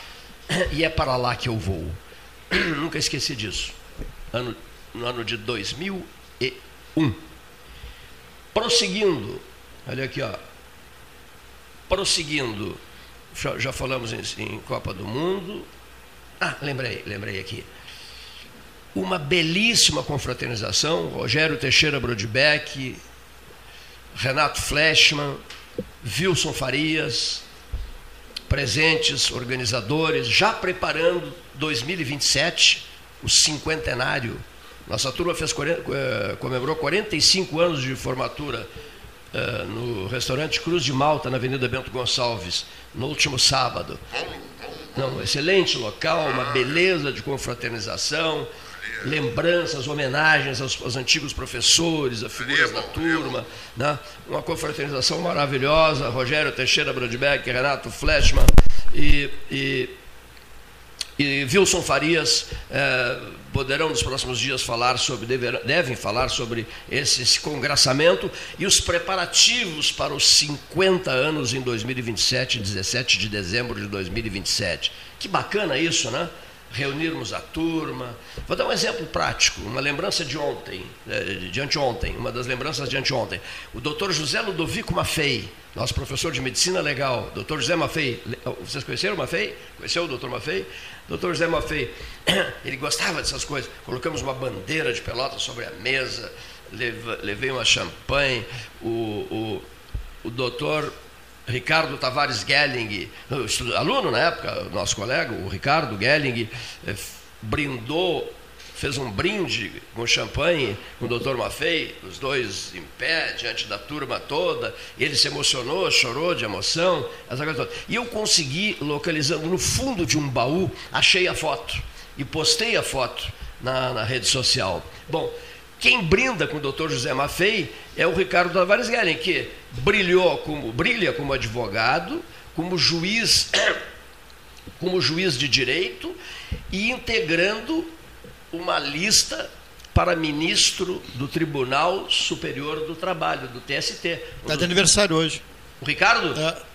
e é para lá que eu vou. Nunca esqueci disso. Ano, no ano de 2001. Prosseguindo, olha aqui, ó. Prosseguindo, já, já falamos em, em Copa do Mundo. Ah, lembrei, lembrei aqui. Uma belíssima confraternização, Rogério Teixeira Brodbeck, Renato Fleshman, Wilson Farias, presentes, organizadores, já preparando 2027, o cinquentenário. Nossa turma fez, 40, eh, comemorou 45 anos de formatura eh, no restaurante Cruz de Malta, na Avenida Bento Gonçalves, no último sábado. Não, excelente local, uma beleza de confraternização, lembranças, homenagens aos, aos antigos professores, a figuras da turma, né? uma confraternização maravilhosa, Rogério Teixeira Brodbeck, Renato Fleshman e, e, e Wilson Farias eh, poderão nos próximos dias falar sobre, deverão, devem falar sobre esse, esse congraçamento e os preparativos para os 50 anos em 2027, 17 de dezembro de 2027. Que bacana isso, né? reunirmos a turma. Vou dar um exemplo prático, uma lembrança de ontem, eh, de anteontem, uma das lembranças de anteontem. O doutor José Ludovico Maffei, nosso professor de medicina legal, doutor José Maffei, le- vocês conheceram o Maffei? Conheceu o doutor Maffei? Doutor José Maffei, ele gostava dessas coisas. Colocamos uma bandeira de pelota sobre a mesa, levei uma champanhe, o, o, o doutor Ricardo Tavares Gelling, aluno na época, nosso colega, o Ricardo Gelling, eh, brindou, fez um brinde com champanhe com o doutor Maffei, os dois em pé, diante da turma toda. Ele se emocionou, chorou de emoção, essa coisa toda. E eu consegui, localizando no fundo de um baú, achei a foto e postei a foto na, na rede social. Bom, quem brinda com o doutor José Maffei é o Ricardo Tavares Guerin, que brilhou como, brilha como advogado, como juiz, como juiz de direito e integrando uma lista para ministro do Tribunal Superior do Trabalho, do TST. Está de aniversário hoje. O Ricardo? É.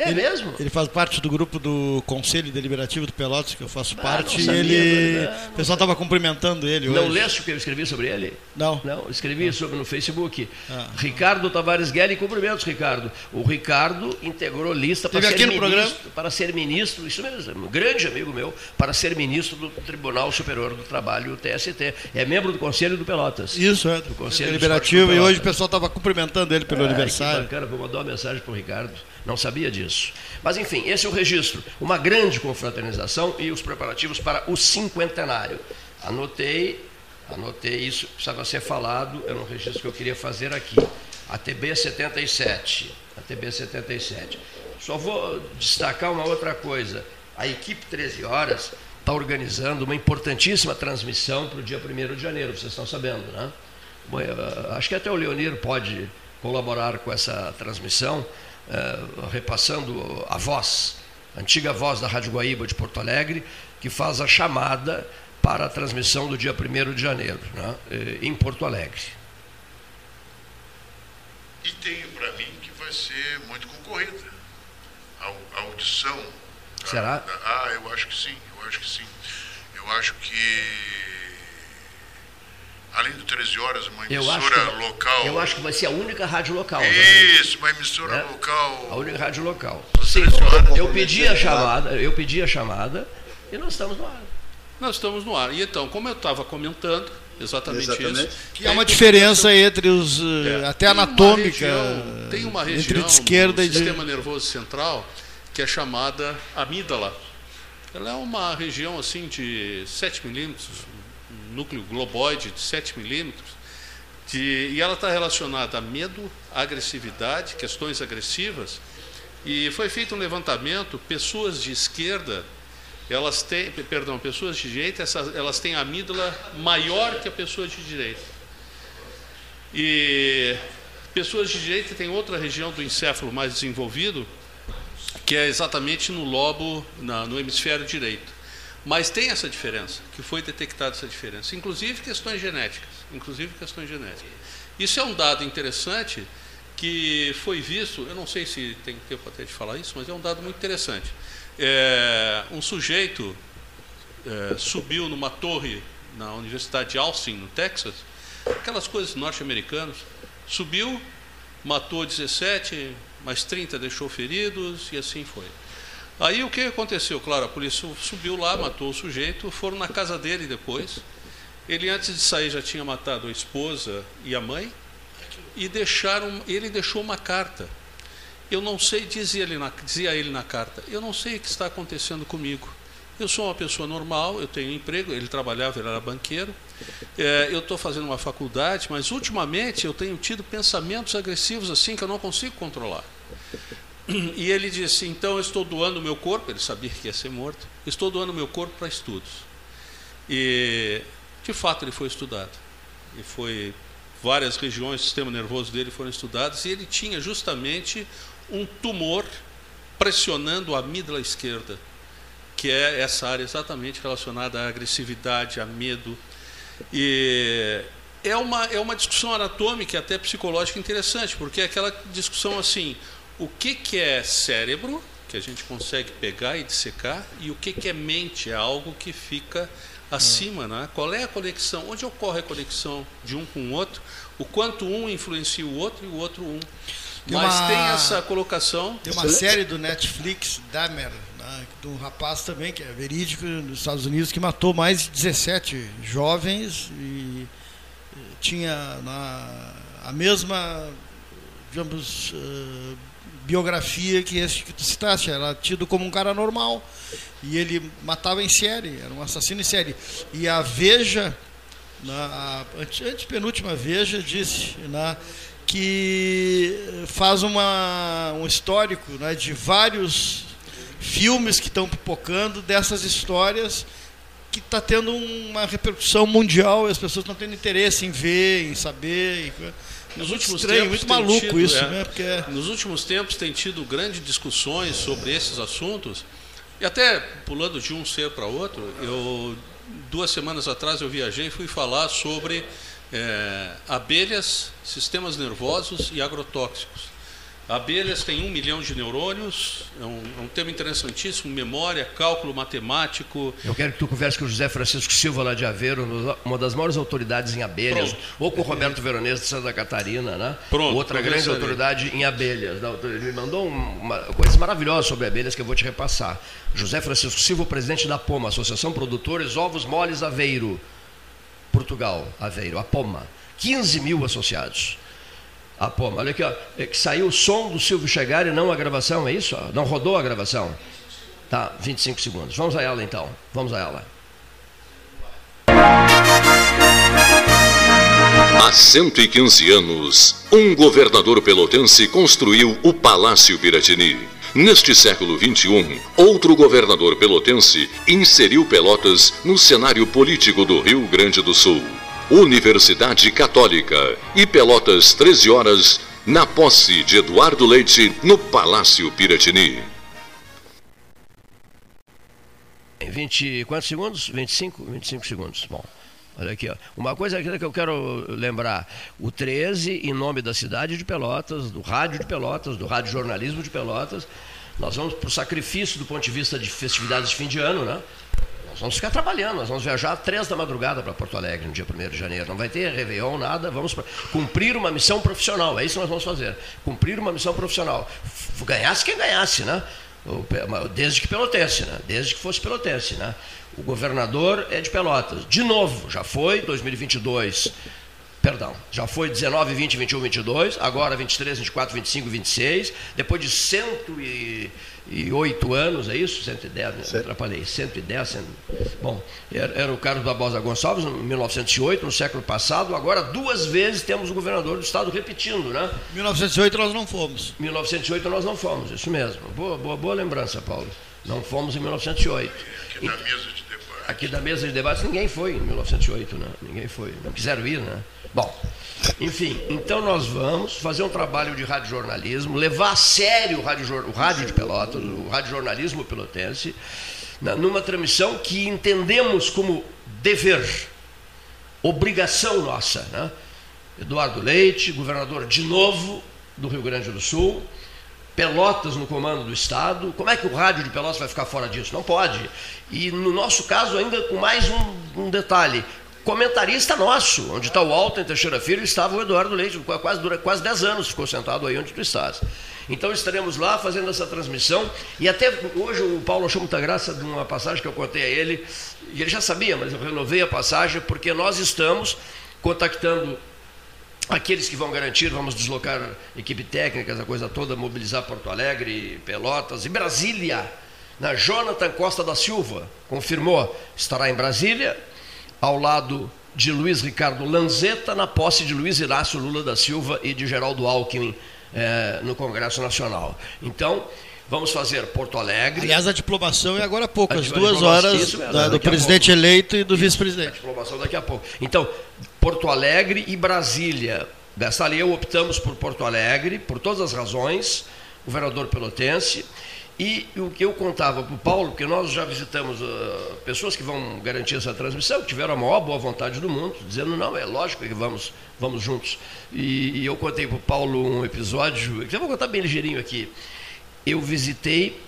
É ele, mesmo? Ele faz parte do grupo do Conselho Deliberativo do Pelotas, que eu faço Ah, parte. não sabia, ele. não, não o pessoal estava cumprimentando ele Não hoje. leste o que eu escrevi sobre ele? Não. Não, escrevi sobre no Facebook. Ah. Ricardo Tavares Guelli, cumprimentos, Ricardo. O Ricardo integrou lista para ser, aqui no ministro, programa? para ser ministro, isso mesmo, um grande amigo meu, para ser ministro do Tribunal Superior do Trabalho, o TST. É membro do Conselho do Pelotas. Isso, é, do Conselho Conselho de Deliberativo. Esporte E do hoje o pessoal estava cumprimentando ele pelo Que aniversário. bacana, vou mandar uma mensagem para o Ricardo. Não sabia disso. Mas, enfim, esse é o registro. Uma grande confraternização e os preparativos para o cinquentenário. Anotei, anotei isso, precisava ser falado, era um registro que eu queria fazer aqui. A TB 77. A TB 77. Só vou destacar uma outra coisa. A equipe 13 horas está organizando uma importantíssima transmissão para o dia 1 de janeiro, vocês estão sabendo, né? Bom, Acho que até o Leonir pode colaborar com essa transmissão, eh, repassando a voz, a antiga voz da Rádio Guaíba de Porto Alegre, que faz a chamada para a transmissão do dia 1 de janeiro, né, eh, em Porto Alegre. E tenho para mim que vai ser muito concorrida. A, audição. Será? ah, eu acho que sim, eu acho que sim. Eu acho que. Além do 13 horas, uma Eu emissora que, vai- local. eu acho que vai ser a única rádio local. Isso, uma emissora É? local. A única rádio local. Sim, eu pedi a chamada, eu pedi a chamada e nós estamos no ar. Nós estamos no ar. E então, como eu estava comentando, exatamente, Exatamente. isso. Que há uma diferença entre os. eh, É. até Tem uma anatômica. região- tem uma região entre de esquerda no e de. sistema nervoso central que é chamada amígdala. Ela é uma região assim de 7 milímetros, núcleo globoide de 7 milímetros, de- e ela está relacionada a medo, agressividade, questões agressivas. E foi feito um levantamento, pessoas de esquerda, elas têm, perdão, pessoas de direita, essas, elas têm a amígdala maior que a pessoa de direita. E pessoas de direita têm outra região do encéfalo mais desenvolvido, que é exatamente no lobo, na- no hemisfério direito. Mas tem essa diferença, que foi detectada essa diferença, inclusive questões genéticas, inclusive questões genéticas. Isso é um dado interessante que foi visto, eu não sei se tem tempo até de falar isso, mas é um dado muito interessante. É, um sujeito é, subiu numa torre na Universidade de Austin, no Texas, aquelas coisas norte-americanas, subiu, matou 17, mais 30 deixou feridos e assim foi. Aí o que aconteceu? Claro, a polícia subiu lá, matou o sujeito, foram na casa dele depois. Ele antes de sair já tinha matado a esposa e a mãe e deixaram, ele deixou uma carta. Eu não sei, dizia ele, na, dizia ele na carta, eu não sei o que está acontecendo comigo. Eu sou uma pessoa normal, eu tenho emprego, ele trabalhava, ele era banqueiro, é, eu estou fazendo uma faculdade, mas ultimamente eu tenho tido pensamentos agressivos assim que eu não consigo controlar. E ele disse: então eu estou doando o meu corpo, ele sabia que ia ser morto, estou doando o meu corpo para estudos. E de fato ele foi estudado. E foi várias regiões do sistema nervoso dele foram estudadas e ele tinha justamente um tumor pressionando a amígdala esquerda, que é essa área exatamente relacionada à agressividade, a medo. E é uma, é uma discussão anatômica e até psicológica interessante, porque é aquela discussão assim, o que, que é cérebro, que a gente consegue pegar e dissecar, e o que, que é mente, é algo que fica acima, né? qual é a conexão, onde ocorre a conexão de um com o outro, o quanto um influencia o outro e o outro um. Tem Mas uma- tem essa colocação. Tem uma série do Netflix, Dahmer, né, de um rapaz também, que é verídico, nos Estados Unidos, que matou mais de 17 jovens e tinha na, a mesma, digamos, eh, biografia que esse que tu citaste. Era tido como um cara normal. E ele matava em série, era um assassino em série. E a Veja, na antepenúltima Veja, disse né, que faz uma, um histórico né, de vários filmes que estão pipocando dessas histórias que está tendo uma repercussão mundial e as pessoas estão tendo interesse em ver, em saber. Nos últimos estranho, tempos muito tem maluco tido, isso, é. né? Porque é- Nos últimos tempos tem tido grandes discussões sobre esses assuntos. E até pulando de um ser para outro, eu duas semanas atrás eu viajei e fui falar sobre eh, abelhas, sistemas nervosos e agrotóxicos. Abelhas têm um milhão de neurônios, é um, é um, tema interessantíssimo, memória, cálculo matemático. Eu quero que tu converse com o José Francisco Silva lá de Aveiro, uma das maiores autoridades em abelhas, Pronto. ou com o Roberto Veronese de Santa Catarina, né? Pronto, Outra grande autoridade em abelhas. Ele me mandou uma, coisas maravilhosas sobre abelhas que eu vou te repassar. José Francisco Silva, presidente da POMA, Associação Produtores Ovos Moles Aveiro, Portugal, Aveiro, a POMA. 15 mil associados. A Poma. Olha aqui, ó, é que saiu o som do Silvio chegar e não a gravação, é isso? Não rodou a gravação? Tá, 25 segundos. Vamos a ela então. Vamos a ela. Há 115 anos, um governador pelotense construiu o Palácio Piratini. Neste século XXI, outro governador pelotense inseriu Pelotas no cenário político do Rio Grande do Sul. Universidade Católica e Pelotas 13 horas na posse de Eduardo Leite no Palácio Piratini. 20 quantos segundos? 25, 25 segundos. Bom, olha aqui, ó. Uma coisa que eu quero lembrar, o 13 em nome da cidade de Pelotas, do rádio de Pelotas, do rádio jornalismo de Pelotas, nós vamos para o sacrifício do ponto de vista de festividades de fim de ano, né? Nós vamos ficar trabalhando, nós vamos viajar três da madrugada para Porto Alegre no dia 1 de janeiro. Não vai ter Réveillon, nada. Vamos pra... cumprir uma missão profissional. É isso que nós vamos fazer. Cumprir uma missão profissional. Ganhasse quem ganhasse, né? Desde que pelotense, né? Desde que fosse pelotense, né? O governador é de Pelotas. De novo, já foi, 2022 Perdão, já foi 19, 20, 21, 22, agora 23, 24, 25, 26. Depois de 108 anos, é isso? 110, me atrapalhei. 110, 100, bom, era, era o Carlos Barbosa Gonçalves, em 1908, no século passado. Agora, duas vezes temos o governador do estado repetindo, né? 1908 nós não fomos. 1908 nós não fomos, isso mesmo. Boa, boa, boa lembrança, Paulo. Não fomos em 1908. Aqui na mesa de debate. Aqui da mesa de debate ninguém foi em 1908, né? Ninguém foi. Não quiseram ir, né? Bom, enfim, então nós vamos fazer um trabalho de radiojornalismo, levar a sério o rádio, o rádio de Pelotas, o radiojornalismo pelotense, numa transmissão que entendemos como dever, obrigação nossa. Né? Eduardo Leite, governador de novo do Rio Grande do Sul, Pelotas no comando do Estado. Como é que o rádio de Pelotas vai ficar fora disso? Não pode. E no nosso caso, ainda com mais um, um detalhe: comentarista nosso, onde está o Alton Teixeira Filho, estava o Eduardo Leite, quase, quase 10 anos ficou sentado aí onde tu estás. Então estaremos lá fazendo essa transmissão, e até hoje o Paulo achou muita graça de uma passagem que eu contei a ele, e ele já sabia, mas eu renovei a passagem, porque nós estamos contactando aqueles que vão garantir, vamos deslocar equipe técnica, essa coisa toda, mobilizar Porto Alegre, Pelotas e Brasília. Na Jonathan Costa da Silva confirmou, estará em Brasília, ao lado de Luiz Ricardo Lanzetta, na posse de Luiz Inácio Lula da Silva e de Geraldo Alckmin eh, no Congresso Nacional. Então, vamos fazer Porto Alegre. Aliás, a diplomação é agora há pouco, às duas horas da, do presidente eleito e do vice-presidente. A diplomação daqui a pouco. Então, Porto Alegre e Brasília. Dessa ali eu optamos por Porto Alegre, por todas as razões, governador pelotense. E o que eu contava para o Paulo, porque nós já visitamos uh, pessoas que vão garantir essa transmissão, que tiveram a maior boa vontade do mundo, dizendo, não, é lógico que vamos, vamos juntos. E, e eu contei para o Paulo um episódio, que eu vou contar bem ligeirinho aqui. Eu visitei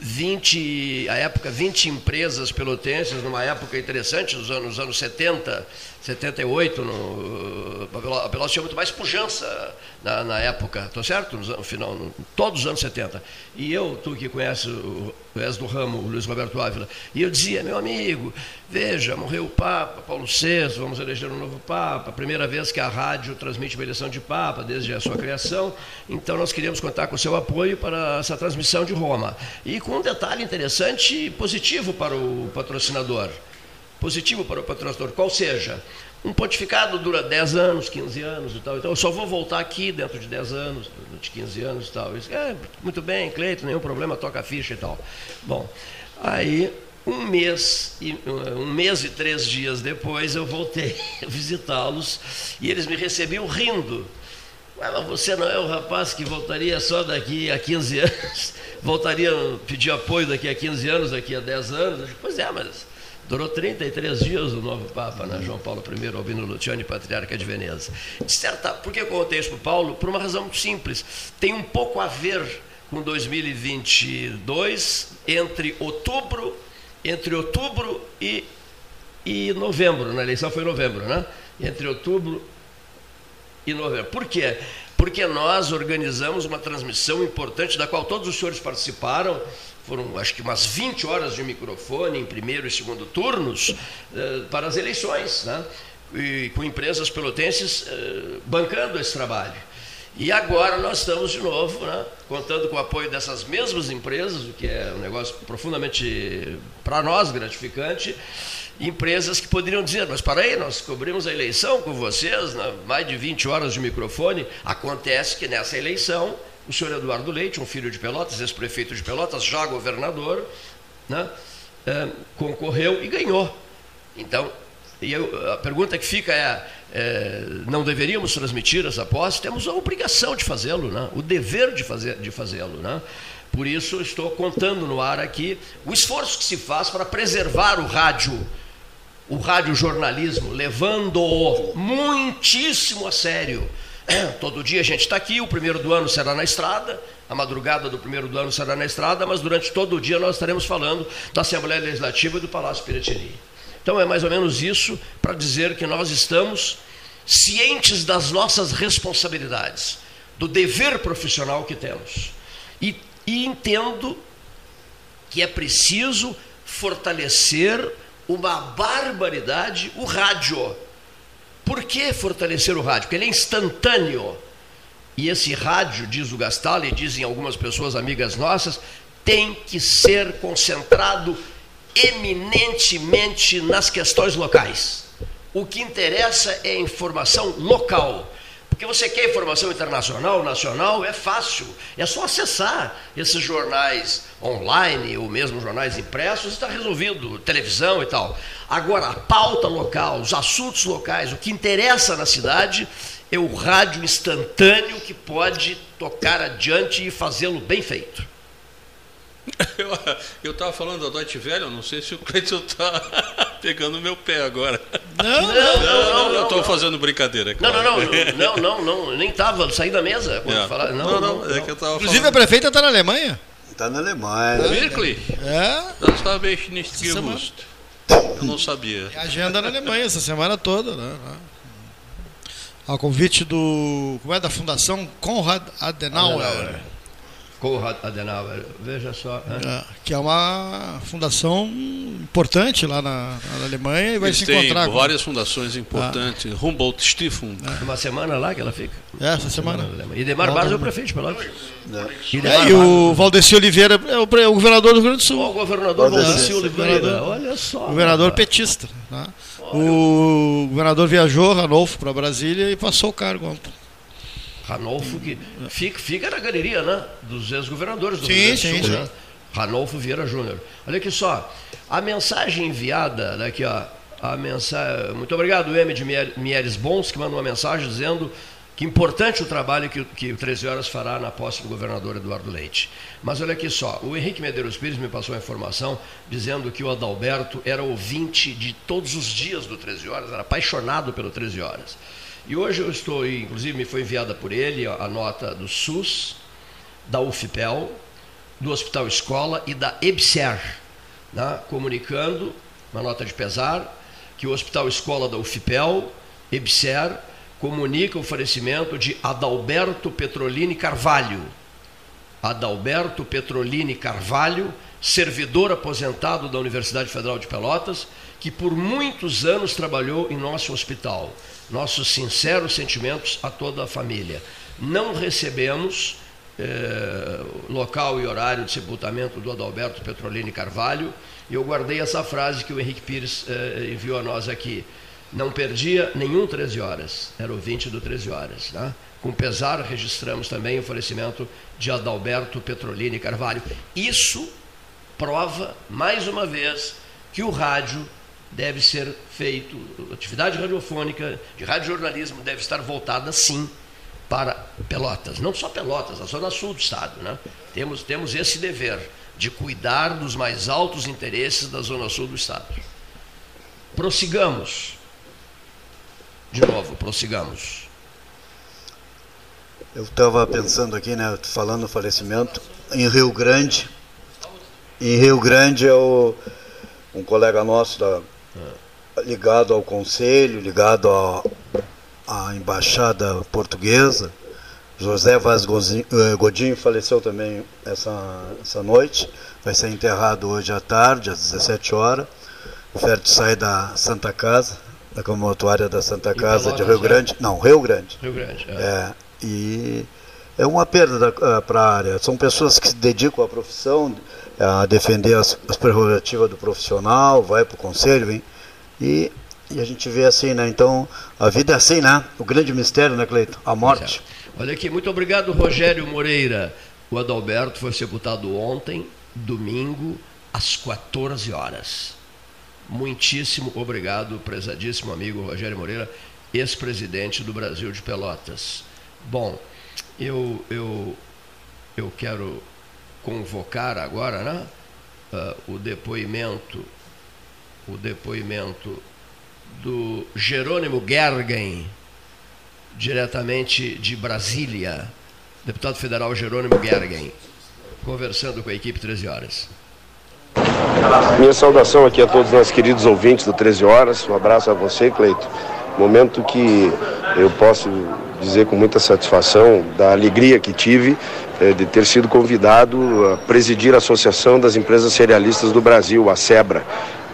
20, a época, 20 empresas pelotenses, numa época interessante, nos anos, nos anos 70, 78, no, a Pelotas tinha muito mais pujança na, na época, tá certo? No, final, no, todos os anos 70. E eu, tu que conhece o, és do ramo, Luiz Roberto Ávila, e eu dizia, meu amigo, veja, morreu o Papa, Paulo VI, vamos eleger um novo Papa, primeira vez que a rádio transmite uma eleição de Papa, desde a sua criação, então nós queríamos contar com o seu apoio para essa transmissão de Roma. E com um detalhe interessante e positivo para o patrocinador. Positivo para o patrocinador, qual seja, um pontificado dura 10 anos, 15 anos e tal, então eu só vou voltar aqui dentro de 10 anos, de 15 anos e tal. É, muito bem, Cleito, nenhum problema, toca a ficha e tal. Bom, aí um mês, um mês e três dias depois eu voltei a visitá-los e eles me recebiam rindo. Mas você não é o rapaz que voltaria só daqui a 15 anos, voltaria pedir apoio daqui a 15 anos, daqui a 10 anos? Pois é, mas Durou 33 dias o novo Papa, né? João Paulo I, Albino Luciani, patriarca de Veneza. De certa, por que eu contei isso para o Paulo? Por uma razão muito simples. Tem um pouco a ver com 2022, entre outubro, entre outubro e, e novembro. Na eleição foi em novembro, né? Entre outubro e novembro. Por quê? Porque nós organizamos uma transmissão importante, da qual todos os senhores participaram, foram acho que umas 20 horas de microfone em primeiro e segundo turnos eh, para as eleições, né? e com empresas pelotenses eh, bancando esse trabalho. E agora nós estamos de novo, né, contando com o apoio dessas mesmas empresas, o que é um negócio profundamente, para nós, gratificante. Empresas que poderiam dizer, mas para aí, nós cobrimos a eleição com vocês, né, mais de 20 horas de microfone. Acontece que nessa eleição o senhor Eduardo Leite, um filho de Pelotas, ex-prefeito de Pelotas, já governador, né, é, concorreu e ganhou. Então, e eu, a pergunta que fica é, é, não deveríamos transmitir essa posse? Temos a obrigação de fazê-lo, né, o dever de, fazer, de fazê-lo. Né? Por isso, estou contando no ar aqui o esforço que se faz para preservar o rádio, o radiojornalismo, levando-o muitíssimo a sério Todo dia a gente está aqui, o primeiro do ano será na estrada, a madrugada do primeiro do ano será na estrada, mas durante todo o dia nós estaremos falando da Assembleia Legislativa e do Palácio Piratini. Então é mais ou menos isso para dizer que nós estamos cientes das nossas responsabilidades, do dever profissional que temos. E, e entendo que é preciso fortalecer uma barbaridade o rádio por que fortalecer o rádio? Porque ele é instantâneo. E esse rádio, diz o Gastal, e dizem algumas pessoas amigas nossas, tem que ser concentrado eminentemente nas questões locais. O que interessa é a informação local. Porque você quer informação internacional, nacional, é fácil. É só acessar esses jornais online, ou mesmo jornais impressos, está resolvido, televisão e tal. Agora, a pauta local, os assuntos locais, o que interessa na cidade é o rádio instantâneo que pode tocar adiante e fazê-lo bem feito. Eu estava falando da Deutsche Welle, não sei se o Cleiton está pegando meu pé agora. Não, não, não. não, não eu estou fazendo brincadeira. É claro. Não, não, não, não, não, nem estava, saí da mesa quando é. falar. Não, não, não, é que eu tava Inclusive falando. a prefeita está na Alemanha. Está na Alemanha. Wirklich? É. Das habe ich nicht gewusst. Eu não sabia. É agenda na Alemanha essa semana toda, né? Ao convite do. Como é da Fundação Konrad Adenauer. Konrad Adenauer, veja só. É, que é uma fundação importante lá na, na Alemanha e vai Eles se encontrar. Tem várias fundações importantes. Ah. Humboldt Stiftung. É. Uma semana lá que ela fica? É, essa semana. semana e Demar Barros é o prefeito de Pelotas. É. E, é, e o Valdeci Oliveira é o, o, governador do Rio Grande do Sul. O governador Valdeci Oliveira, olha só. Governador petista. Tá? O governador viajou, Ranolfo, para Brasília e passou o cargo ontem. Ranolfo, que fica, fica na galeria né, dos ex-governadores do sim, Rio Grande do Sul. Sim, né? Ranolfo Vieira Júnior. Olha aqui só, a mensagem enviada, daqui ó, a mensagem, muito obrigado, M de Mieres Bons, que mandou uma mensagem dizendo que importante o trabalho que, que o 13 Horas fará na posse do governador Eduardo Leite. Mas olha aqui só, o Henrique Medeiros Pires me passou a informação dizendo que o Adalberto era ouvinte de todos os dias do 13 Horas, era apaixonado pelo 13 Horas. E hoje eu estou, inclusive me foi enviada por ele a nota do SUS, da UFPEL, do Hospital Escola e da EBSER, né, comunicando, uma nota de pesar, que o Hospital Escola da UFPEL, EBSER, comunica o falecimento de Adalberto Petrolini Carvalho. Adalberto Petrolini Carvalho, servidor aposentado da Universidade Federal de Pelotas, que por muitos anos trabalhou em nosso hospital nossos sinceros sentimentos a toda a família. Não recebemos eh, local e horário de sepultamento do Adalberto Petrolini Carvalho e eu guardei essa frase que o Henrique Pires eh, enviou a nós aqui. Não perdia nenhum 13 horas, era o 20 do 13 horas. Né? Com pesar, registramos também o falecimento de Adalberto Petrolini Carvalho. Isso prova, mais uma vez, que o rádio deve ser feito, atividade radiofônica, de radiojornalismo deve estar voltada sim para Pelotas, não só Pelotas, a zona sul do estado, né? Temos temos esse dever de cuidar dos mais altos interesses da zona sul do estado. prossigamos. De novo, prossigamos. Eu estava pensando aqui, né, falando no falecimento, em Rio Grande. Em Rio Grande é um colega nosso da, ligado ao conselho, ligado à, à embaixada portuguesa. José Vaz eh, Godinho faleceu também essa, essa noite. Vai ser enterrado hoje à tarde, às 17 horas. O Fert sai da Santa Casa, da comotuária da Santa Casa de Rio Grande. Não, Rio Grande. Rio Grande, é. é e é uma perda para a área. São pessoas que se dedicam à profissão, a defender as, as prerrogativas do profissional, vai para o conselho, vem. E, e a gente vê assim, né? Então, a vida é assim, né? O grande mistério, né, Cleito? A morte. Olha aqui, muito obrigado, Rogério Moreira. O Adalberto foi sepultado ontem, domingo, às 14 horas. Muitíssimo obrigado, prezadíssimo amigo Rogério Moreira, ex-presidente do Brasil de Pelotas. Bom, eu, eu, eu quero convocar agora né, uh, o depoimento o depoimento do Jerônimo Gergen, diretamente de Brasília, deputado federal Jerônimo Gergen, conversando com a equipe 13 horas. Minha saudação aqui a todos os nossos queridos ouvintes do 13 Horas. Um abraço a você, Cleito. Momento que eu posso dizer com muita satisfação da alegria que tive eh, de ter sido convidado a presidir a Associação das Empresas Cerealistas do Brasil, a SEBRA.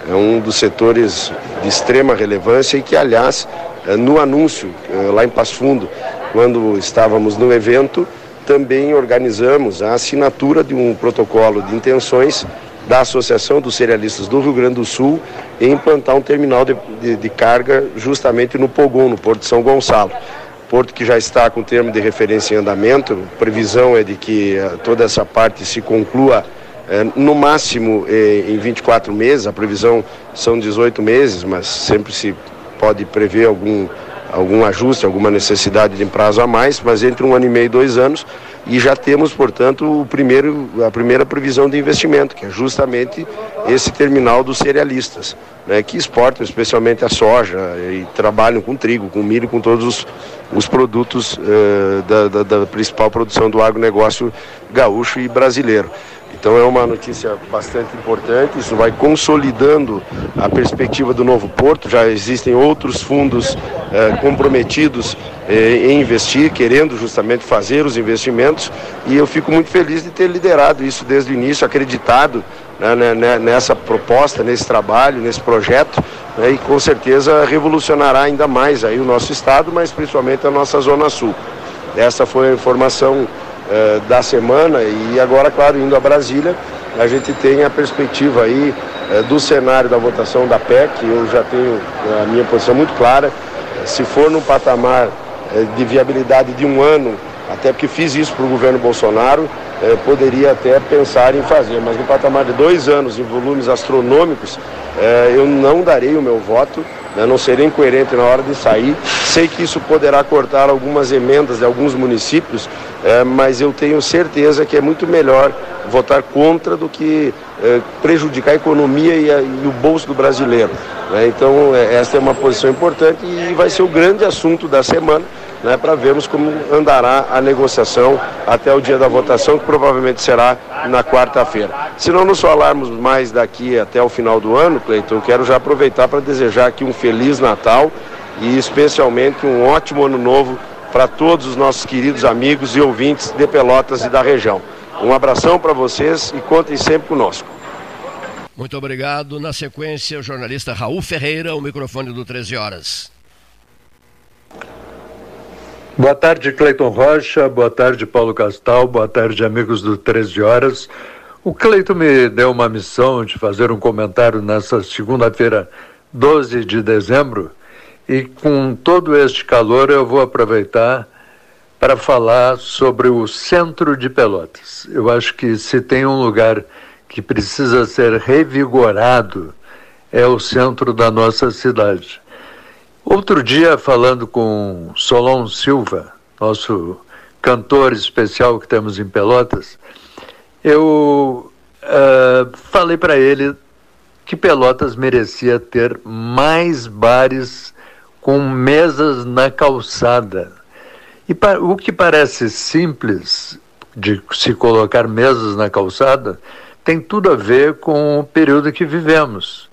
É um dos setores de extrema relevância e que, aliás, eh, no anúncio eh, lá em Passo Fundo, quando estávamos no evento, também organizamos a assinatura de um protocolo de intenções da Associação dos Cerealistas do Rio Grande do Sul em implantar um terminal de, de, de carga justamente no Pogon, no Porto de São Gonçalo. Porto que já está com termo de referência em andamento, previsão é de que eh, toda essa parte se conclua eh, no máximo eh, em 24 meses, a previsão são 18 meses, mas sempre se pode prever algum, algum ajuste, alguma necessidade de prazo a mais, mas entre um ano e meio e dois anos, e já temos, portanto, o primeiro, a primeira previsão de investimento, que é justamente esse terminal dos cerealistas, né, que exportam especialmente a soja e trabalham com trigo, com milho, com todos os, os produtos eh, da, da, da principal produção do agronegócio gaúcho e brasileiro. Então é uma notícia bastante importante, isso vai consolidando a perspectiva do novo porto. Já existem outros fundos eh, comprometidos eh, em investir, querendo justamente fazer os investimentos, e eu fico muito feliz de ter liderado isso desde o início, acreditado né, né, né nessa proposta, nesse trabalho, nesse projeto, né, e com certeza revolucionará ainda mais aí o nosso estado, mas principalmente a nossa zona sul. Essa foi a informação eh, da semana e agora, claro, indo a Brasília, a gente tem a perspectiva aí eh, do cenário da votação da PEC, eu já tenho eh, a minha posição muito clara, se for num patamar de viabilidade de um ano, até porque fiz isso para o governo Bolsonaro, poderia até pensar em fazer, mas no patamar de dois anos, em volumes astronômicos, eu não darei o meu voto, né, não serei incoerente na hora de sair. Sei que isso poderá cortar algumas emendas de alguns municípios, é, mas eu tenho certeza que é muito melhor votar contra do que é, prejudicar a economia e, a, e, o bolso do brasileiro. Né? Então, esta é uma posição importante e vai ser o grande assunto da semana né, para vermos como andará a negociação até o dia da votação, que provavelmente será na quarta-feira. Se não nos falarmos mais daqui até o final do ano, Cleiton, quero já aproveitar para desejar aqui um Feliz Natal e especialmente um ótimo ano novo para todos os nossos queridos amigos e ouvintes de Pelotas e da região. Um abração para vocês e contem sempre conosco. Muito obrigado. Na sequência, o jornalista Raul Ferreira, o microfone do 13 Horas. Boa tarde, Cleiton Rocha. Boa tarde, Paulo Castal. Boa tarde, amigos do 13 Horas. O Cleiton me deu uma missão de fazer um comentário nessa segunda-feira, 12 de dezembro, e com todo este calor eu vou aproveitar para falar sobre o centro de Pelotas. Eu acho que se tem um lugar que precisa ser revigorado, é o centro da nossa cidade. Outro dia, falando com Solon Silva, nosso cantor especial que temos em Pelotas, eu uh, falei para ele que Pelotas merecia ter mais bares com mesas na calçada. E o que parece simples de se colocar mesas na calçada tem tudo a ver com o período que vivemos.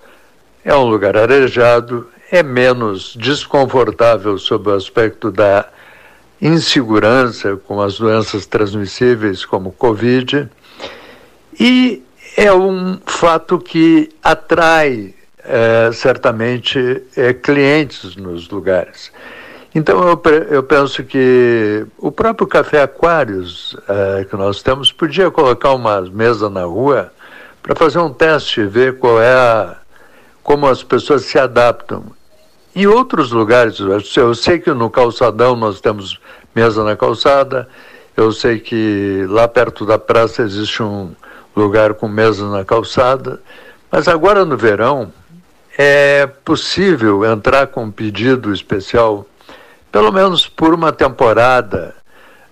É um lugar arejado, é menos desconfortável sob o aspecto da insegurança com as doenças transmissíveis como Covid e é um fato que atrai é, certamente é, clientes nos lugares. Então eu, eu, penso que o próprio Café Aquários é, que nós temos podia colocar uma mesa na rua para fazer um teste e ver qual é a, como as pessoas se adaptam. Em outros lugares, eu sei que no calçadão nós temos mesa na calçada, eu sei que lá perto da praça existe um lugar com mesa na calçada, mas agora no verão é possível entrar com um pedido especial, pelo menos por uma temporada,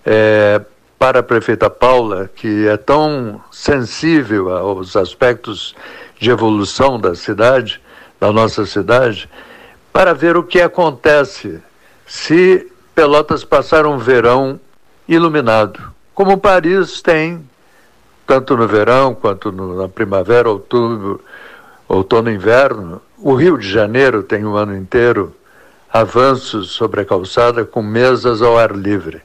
é, para a prefeita Paula, que é tão sensível aos aspectos de evolução da cidade, da nossa cidade, para ver o que acontece se Pelotas passar um verão iluminado, como Paris tem, tanto no verão quanto no, na primavera, outubro, outono e inverno. O Rio de Janeiro tem o ano inteiro avanços sobre a calçada com mesas ao ar livre.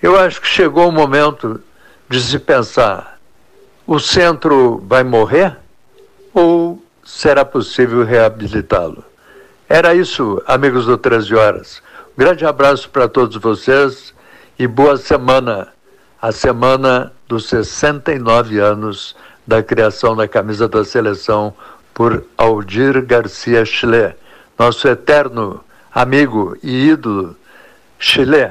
Eu acho que chegou o momento de se pensar: o centro vai morrer ou será possível reabilitá-lo? Era isso, amigos do 13 Horas. Um grande abraço para todos vocês e boa semana. A semana dos 69 anos da criação da camisa da seleção por Aldir Garcia Chile, nosso eterno amigo e ídolo Chile.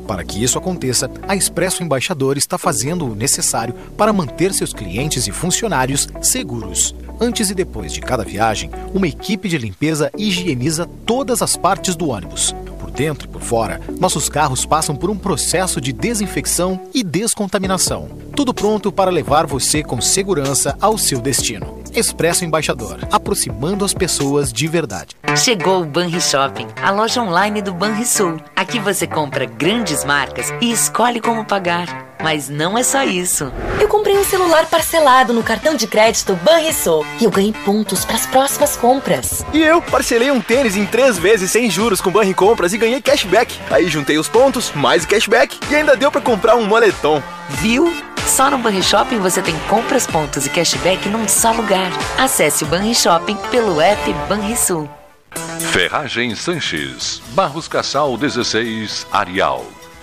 Para que isso aconteça, a Expresso Embaixador está fazendo o necessário para manter seus clientes e funcionários seguros. Antes e depois de cada viagem, uma equipe de limpeza higieniza todas as partes do ônibus. Dentro e por fora, nossos carros passam por um processo de desinfecção e descontaminação. Tudo pronto para levar você com segurança ao seu destino. Expresso Embaixador, aproximando as pessoas de verdade. Chegou o Banri Shopping, a loja online do Banrisul. Aqui você compra grandes marcas e escolhe como pagar. Mas não é só isso. Eu comprei um celular parcelado no cartão de crédito Banrisul e eu ganhei pontos para as próximas compras. E eu parcelei um tênis em três vezes sem juros com Banri Compras e ganhei cashback. Aí juntei os pontos, mais o cashback e ainda deu para comprar um moletom. Viu? Só no Banri Shopping você tem compras, pontos e cashback num só lugar. Acesse o Banri Shopping pelo app Banrisul. Ferragem Sanches, Barros Cassal 16, Arial.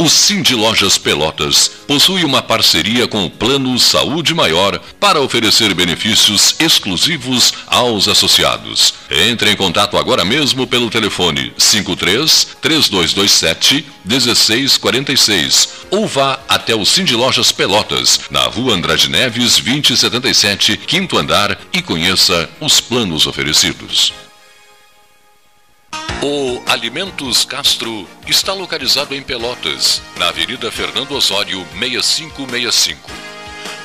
O Cindy Lojas Pelotas possui uma parceria com o Plano Saúde Maior para oferecer benefícios exclusivos aos associados. Entre em contato agora mesmo pelo telefone 53 3227 1646 ou vá até o Cindy Lojas Pelotas, na rua Andrade Neves 2077, quinto andar e conheça os planos oferecidos. O Alimentos Castro está localizado em Pelotas, na Avenida Fernando Osório 6565.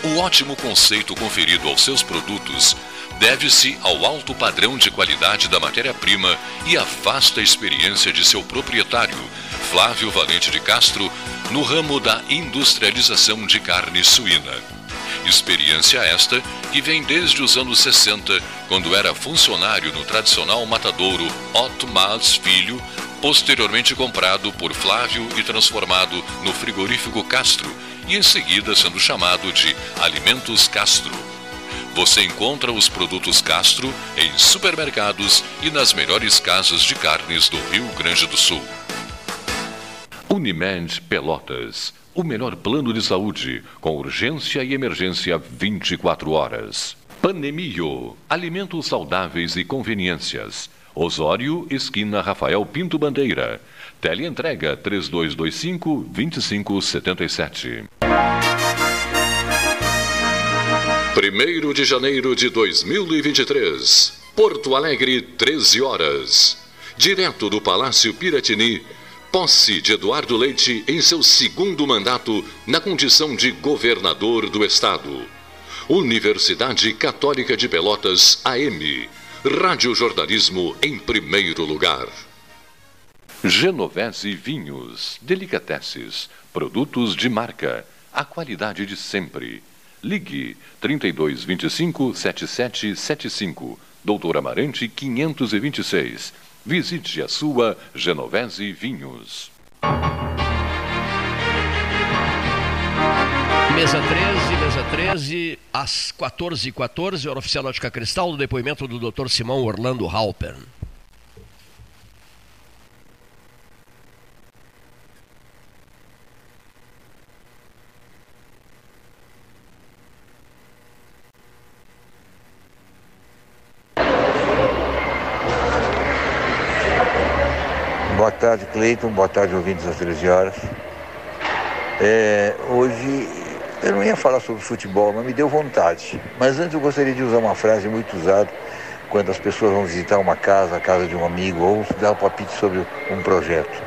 O ótimo conceito conferido aos seus produtos deve-se ao alto padrão de qualidade da matéria-prima e à vasta experiência de seu proprietário, Flávio Valente de Castro, no ramo da industrialização de carne suína. Experiência esta que vem desde os anos 60, quando era funcionário no tradicional matadouro Otto Mas Filho, posteriormente comprado por Flávio e transformado no frigorífico Castro, e em seguida sendo chamado de Alimentos Castro. Você encontra os produtos Castro em supermercados e nas melhores casas de carnes do Rio Grande do Sul. Unimed Pelotas o melhor plano de saúde, com urgência e emergência 24 horas. Panemio, alimentos saudáveis e conveniências. Osório, esquina Rafael Pinto Bandeira. Teleentrega 3225 2577. 1 de janeiro de 2023, Porto Alegre, 13 horas. Direto do Palácio Piratini, posse de Eduardo Leite em seu segundo mandato na condição de governador do estado. Universidade Católica de Pelotas, AM. Rádio Jornalismo em primeiro lugar. Genovese Vinhos, Delicateces, produtos de marca, a qualidade de sempre. Ligue 3225 7775, Doutor Amarante 526. Visite a sua Genovese Vinhos. Mesa 13, mesa 13, às 14h14, 14, hora oficial Ótica Cristal, do depoimento do Dr. Simão Orlando Halpern. Boa tarde, Cleiton. Boa tarde, ouvintes das 13 horas. É, hoje eu não ia falar sobre futebol, mas me deu vontade. Mas antes eu gostaria de usar uma frase muito usada quando as pessoas vão visitar uma casa, a casa de um amigo, ou dar um palpite sobre um projeto.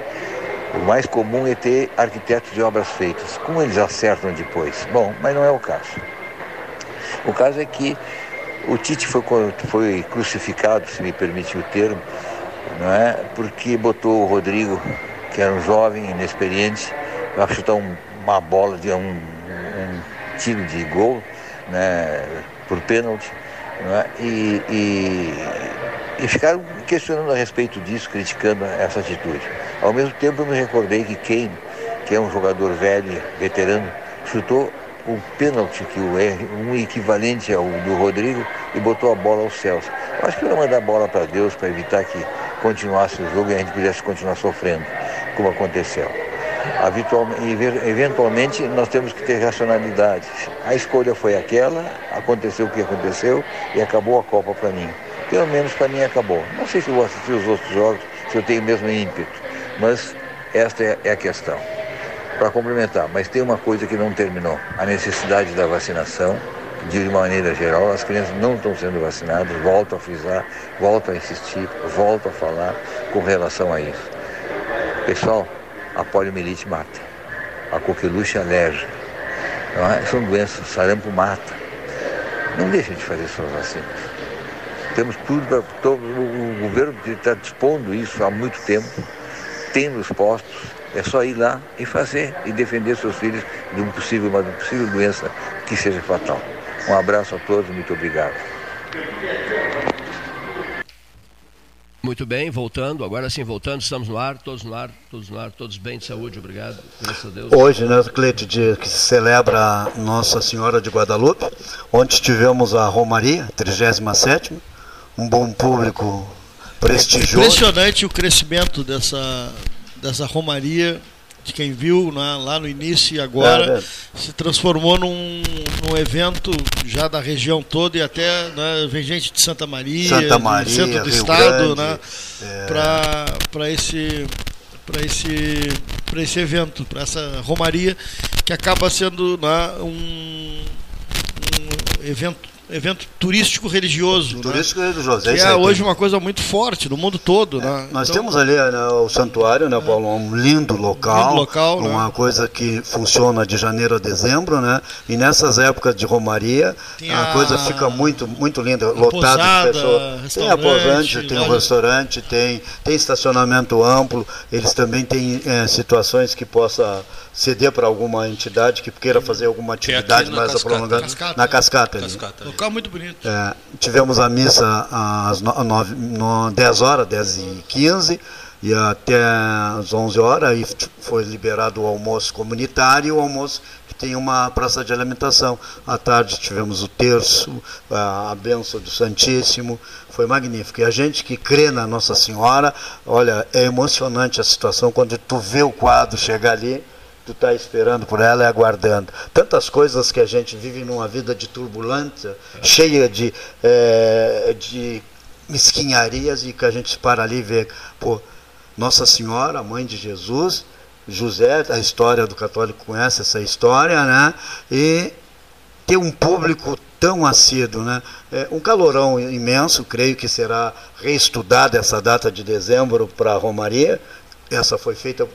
O mais comum é ter arquitetos de obras feitas. Como eles acertam depois? Bom, mas não é o caso. O caso é que o Tite foi, foi crucificado, se me permite o termo, não é? porque botou o Rodrigo, que era um jovem, inexperiente, para chutar um, uma bola de um, um, tiro de gol né? por pênalti. É? E, e, e ficaram questionando a respeito disso, criticando essa atitude. Ao mesmo tempo eu me recordei que Kane, que é um jogador velho, veterano, chutou o pênalti, que o é um equivalente ao do Rodrigo, e botou a bola aos céus. Acho que ia mandar a bola para Deus para evitar que continuasse o jogo e a gente pudesse continuar sofrendo, como aconteceu. Eventualmente, nós temos que ter racionalidade. A escolha foi aquela, aconteceu o que aconteceu e acabou a Copa para mim. Pelo menos para mim acabou. Não sei se vou assistir os outros jogos, se eu tenho o mesmo ímpeto, mas esta é a questão. Para complementar, mas tem uma coisa que não terminou: a necessidade da vacinação de maneira geral, as crianças não estão sendo vacinadas, volto a frisar, volto a insistir, volto a falar com relação a isso. Pessoal, a poliomielite mata, a coqueluche alérgica, é? são doenças, sarampo mata. Não deixem de fazer suas vacinas. Temos tudo para. Todo, o governo está dispondo isso há muito tempo, tem nos postos, é só ir lá e fazer e defender seus filhos de um possível, uma possível doença que seja fatal. Um abraço a todos, muito obrigado. Muito bem, voltando, agora sim voltando, estamos no ar, todos no ar, todos no ar, todos bem de saúde, obrigado, graças a Deus. Hoje, né, Cleide, dia que se celebra Nossa Senhora de Guadalupe, onde tivemos a Romaria, 37 um bom público prestigioso. Impressionante o crescimento dessa, dessa Romaria de quem viu né, lá no início e agora é, se transformou num, num, evento já da região toda e até né, vem gente de Santa Maria, Santa Maria centro do Rio estado, Grande, né, é... para esse para esse para esse evento, para essa romaria que acaba sendo né, um, um evento evento turístico religioso. Turístico né? religioso, é Que é, hoje uma coisa muito forte no mundo todo. É, né? Nós então, temos ali né, o santuário, né, Paulo? Um lindo local. Lindo local, uma né? coisa que funciona de janeiro a dezembro, né? E nessas épocas de Romaria, a, a coisa fica muito, muito linda, lotada de pessoas. Tem a posante, tem o restaurante, tem, tem estacionamento amplo, eles também têm é, situações que possa ceder para alguma entidade que queira fazer alguma atividade mais cascata. prolongada Cascata. na cascata. ali. Cascata ali. Local muito bonito. É, tivemos a missa às no, nove, no, 10 horas, 10 e 15 e até às 11 horas aí foi liberado o almoço comunitário e o almoço que tem uma praça de alimentação. À tarde tivemos o terço, a, a bênção do Santíssimo, foi magnífico. E a gente que crê na Nossa Senhora, olha, é emocionante a situação quando tu vê o quadro chegar ali, tu está esperando por ela e aguardando. Tantas coisas que a gente vive numa vida de turbulência, cheia de, é, de mesquinharias e que a gente para ali e vê, pô, Nossa Senhora, mãe de Jesus, José, a história do católico conhece essa história, né? E ter um público tão assíduo, né? É um calorão imenso, creio que será reestudada essa data de dezembro para a Romaria. Essa foi feita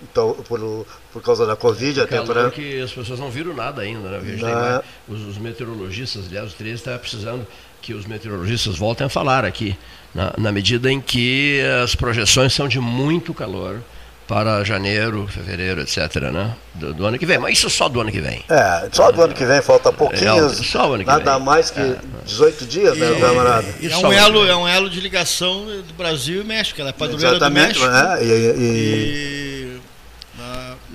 por, por, causa da Covid, É até calor para que as pessoas não viram nada ainda, né? A Não. tem mais- os, os meteorologistas, aliás, o 13 está precisando que os meteorologistas voltem a falar aqui, na, na medida em que as projeções são de muito calor para janeiro, fevereiro, etc., né? Do, do ano que vem. Mas isso só do ano que vem. É, só do ano que vem, falta pouquinhos, É, só o ano que nada vem. mais que 18 dias, né, camarada? É um, elo, é um elo de ligação do Brasil e México. Ela é padroeira Exatamente, do México. é, e- e- e na-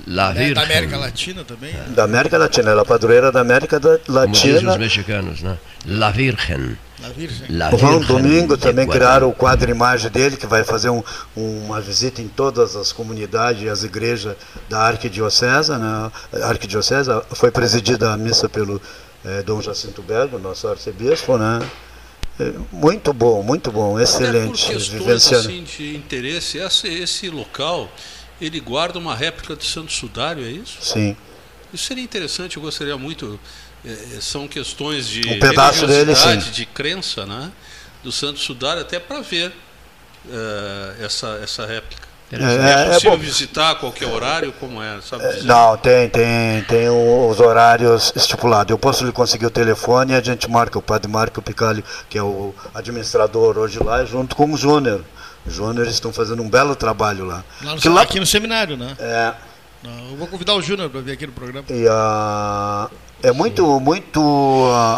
La né, da Virgen. América Latina também. né? Da América Latina, ela é padroeira da América da- Como dizem os Latina. mexicanos, né? La Virgen. La Virgen. La O João Virgen Domingo também criaram o quadro imagem dele, que vai fazer um- uma visita em todas as comunidades e as igrejas da Arquidiocese. Né? A Arquidiocese foi presidida a missa pelo eh, Dom Jacinto Bergo, nosso arcebispo. Né? Eh, Muito bom, muito bom, Até excelente. por questões assim, de interesse, esse, esse local, ele guarda uma réplica de Santo Sudário, é isso? Sim. Isso seria interessante, eu gostaria muito. eh, são questões de Um pedaço dele, sim. de crença, né? Do Santo Sudário, até para ver eh, essa, essa réplica. É, É, é possível bom. visitar a qualquer horário, como é? Sabe dizer? Não, tem, tem, tem os horários estipulados. Eu posso lhe conseguir o telefone e a gente marca o padre Marco Picalho, que é o administrador hoje lá, junto com o Júnior. Júnior estão fazendo um belo trabalho lá. Lá no, Que lá- Aqui no seminário, né? É. Não, Eu vou convidar o Júnior para vir aqui no programa. E a, é muito, muito.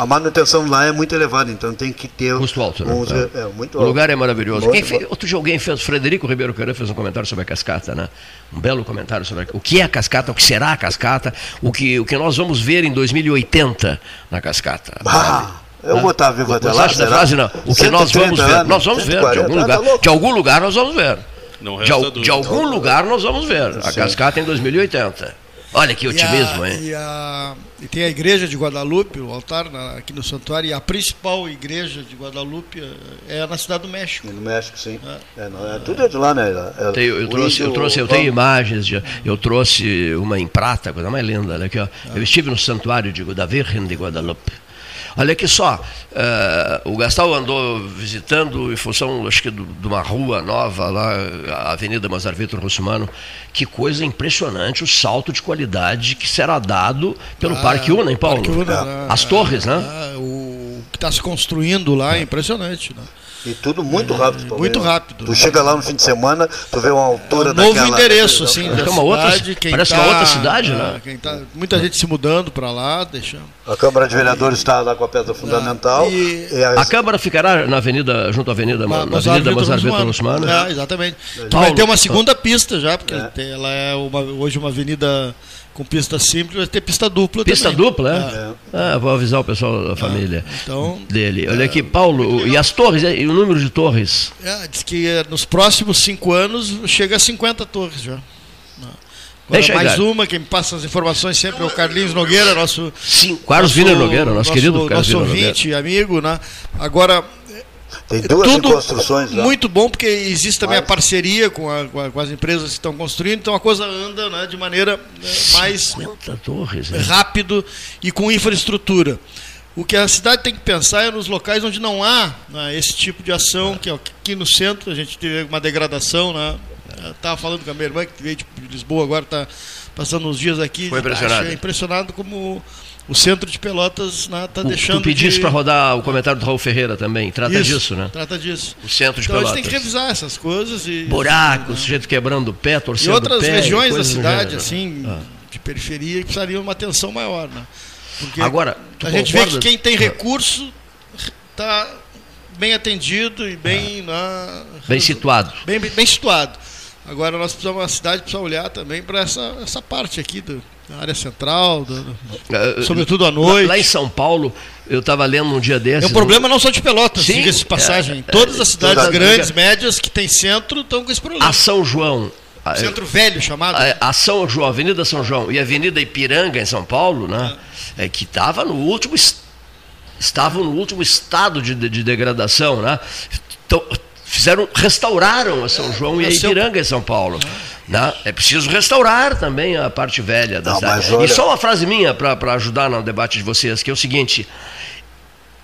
A manutenção lá é muito elevada, então tem que ter. Custo alto, né? uns- É. é, muito O lugar alto. é maravilhoso. Muito fez- outro dia alguém fez, Frederico Ribeiro Caran fez um comentário sobre a cascata, né? Um belo comentário sobre o que é a cascata, o que será a cascata, o que, o que nós vamos ver em 2080 na cascata. Ah, eu vou estar vivo até lá. será? frase, não? O que nós 130 vamos ver, anos, nós vamos ver, de 140, algum tá lugar, de algum lugar nós vamos ver. Não De, de algum lugar nós vamos ver. A Sim. cascata em 2080. Olha que otimismo, e a, hein? E, a- e tem a igreja de Guadalupe, o altar na- aqui no santuário, e a principal igreja de Guadalupe é na cidade do México. No México, sim. É, não, é, tudo é de lá, né? É- Tenho- eu, o trouxe, eu trouxe, eu tenho imagens, de, eu trouxe uma em prata, coisa mais linda, olha aqui, ó. Eu estive no santuário de, da Virgem de Guadalupe. Olha aqui só, eh, o Gastal andou visitando em função, acho que do- de uma rua nova lá, a Avenida Mazar Vitor Russumano. Que coisa impressionante o salto de qualidade que será dado pelo Ah, Parque Una, hein, Paulo? Parque Una? As torres, né? Ah, o que está se construindo lá é impressionante. Né? E tudo muito rápido. também, muito né? rápido. Tu chega lá no fim de semana, tu vê uma altura É um novo daquela- endereço, assim, É da uma outra- cidade. quem parece tá- uma outra cidade, é, né? quem tá- muita gente se mudando para lá, deixando. A Câmara de Vereadores está lá com a pedra fundamental. E- e as- A Câmara ficará na Avenida, junto à Avenida, Ma- na Mazar Avenida Vitor Mazar Vitor Russumano. Russumano. É, exatamente. Que Paulo, vai ter uma segunda pista já, porque É. ela é uma- hoje uma avenida com pista simples, vai ter pista dupla Pista também. dupla, é? Ah, vou avisar o pessoal da família então- dele. Olha aqui, Paulo, e as torres, e o número de torres? É, diz que eh, nos próximos cinco anos chega a 50 torres já. Agora, Deixa mais uma, quem me passa as informações sempre é o Carlinhos Nogueira, nosso. Sim, Carlos Wiener Nogueira, nosso querido Carlos Nosso ouvinte, amigo, né? Agora. Tem duas tudo construções lá. Muito bom, porque existe também a Mais. parceria com, a- com a- com as empresas que estão construindo, então a coisa anda né, de maneira né, mais 50 torres, né? rápido e com infraestrutura. O que a cidade tem que pensar é nos locais onde não há né, esse tipo de ação, que é aqui no centro a gente teve uma degradação, né? Estava falando com a minha irmã que veio de Lisboa agora, está passando uns dias aqui. Foi impressionado. Achei impressionado como o centro de Pelotas está Tu- deixando. tu pediste de... para rodar o comentário do Raul Ferreira também, trata Isso, disso, né? Trata disso. O centro de então a gente Pelotas. tem que revisar essas coisas e. Buracos, sujeito quebrando o pé, E torcendo outras o pé. regiões da cidade, gênero. assim, Ah. de periferia, que precisariam uma atenção maior, né? Porque Agora, a gente vê que quem tem recurso está bem atendido e bem, na, Bem situado. bem, bem situado. Agora nós precisamos, a cidade precisa olhar também para essa, essa parte aqui do, da área central, do- do- Eh, sobretudo à lá- noite. Lá, em São Paulo, eu estava lendo um dia É desses. um problema não só de Pelotas, Sim, diga-se de passagem. é, Todas é, as cidades toda- grandes, médias, que tem centro, estão com esse problema. A São João. a- Centro velho chamado. A, a São João, Avenida São João e Avenida Ipiranga em São Paulo, né? É, que estava no último es- estavam no último estado de, de- de degradação, né? Então, fizeram, restauraram a São João e a Ipiranga em São Paulo. Né? É preciso restaurar também a parte velha da cidade. olha- E só uma frase minha para ajudar no debate de vocês, que é o seguinte: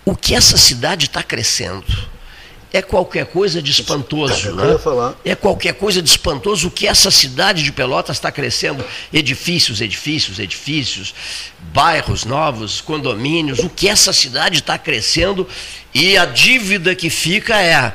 o que essa cidade está crescendo é qualquer coisa de espantoso. Né? É qualquer coisa de espantoso o que essa cidade de Pelotas está crescendo. Edifícios, edifícios, edifícios, bairros novos, condomínios, o que essa cidade está crescendo e a dívida que fica é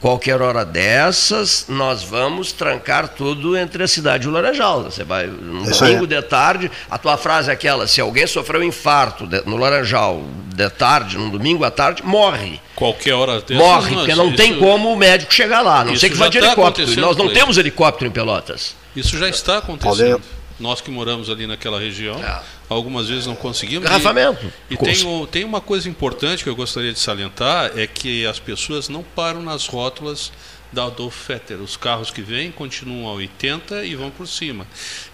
Qualquer hora dessas, nós vamos trancar tudo entre a cidade e o Laranjal. Você vai, no Isso domingo de tarde, a tua frase é aquela: se alguém sofreu um infarto no Laranjal de tarde, num domingo à tarde, morre. Qualquer hora dessas. Morre, porque não isso, tem como o médico chegar lá. Não sei que vai de tá helicóptero. Nós não temos helicóptero em Pelotas. Isso já está acontecendo. Nós que moramos ali naquela região. É algumas vezes não conseguimos. Garrafamento. E, e tem, tem uma coisa importante que eu gostaria de salientar, é que as pessoas não param nas rótulas da Adolf Fetter. Os carros que vêm continuam a 80 e vão por cima.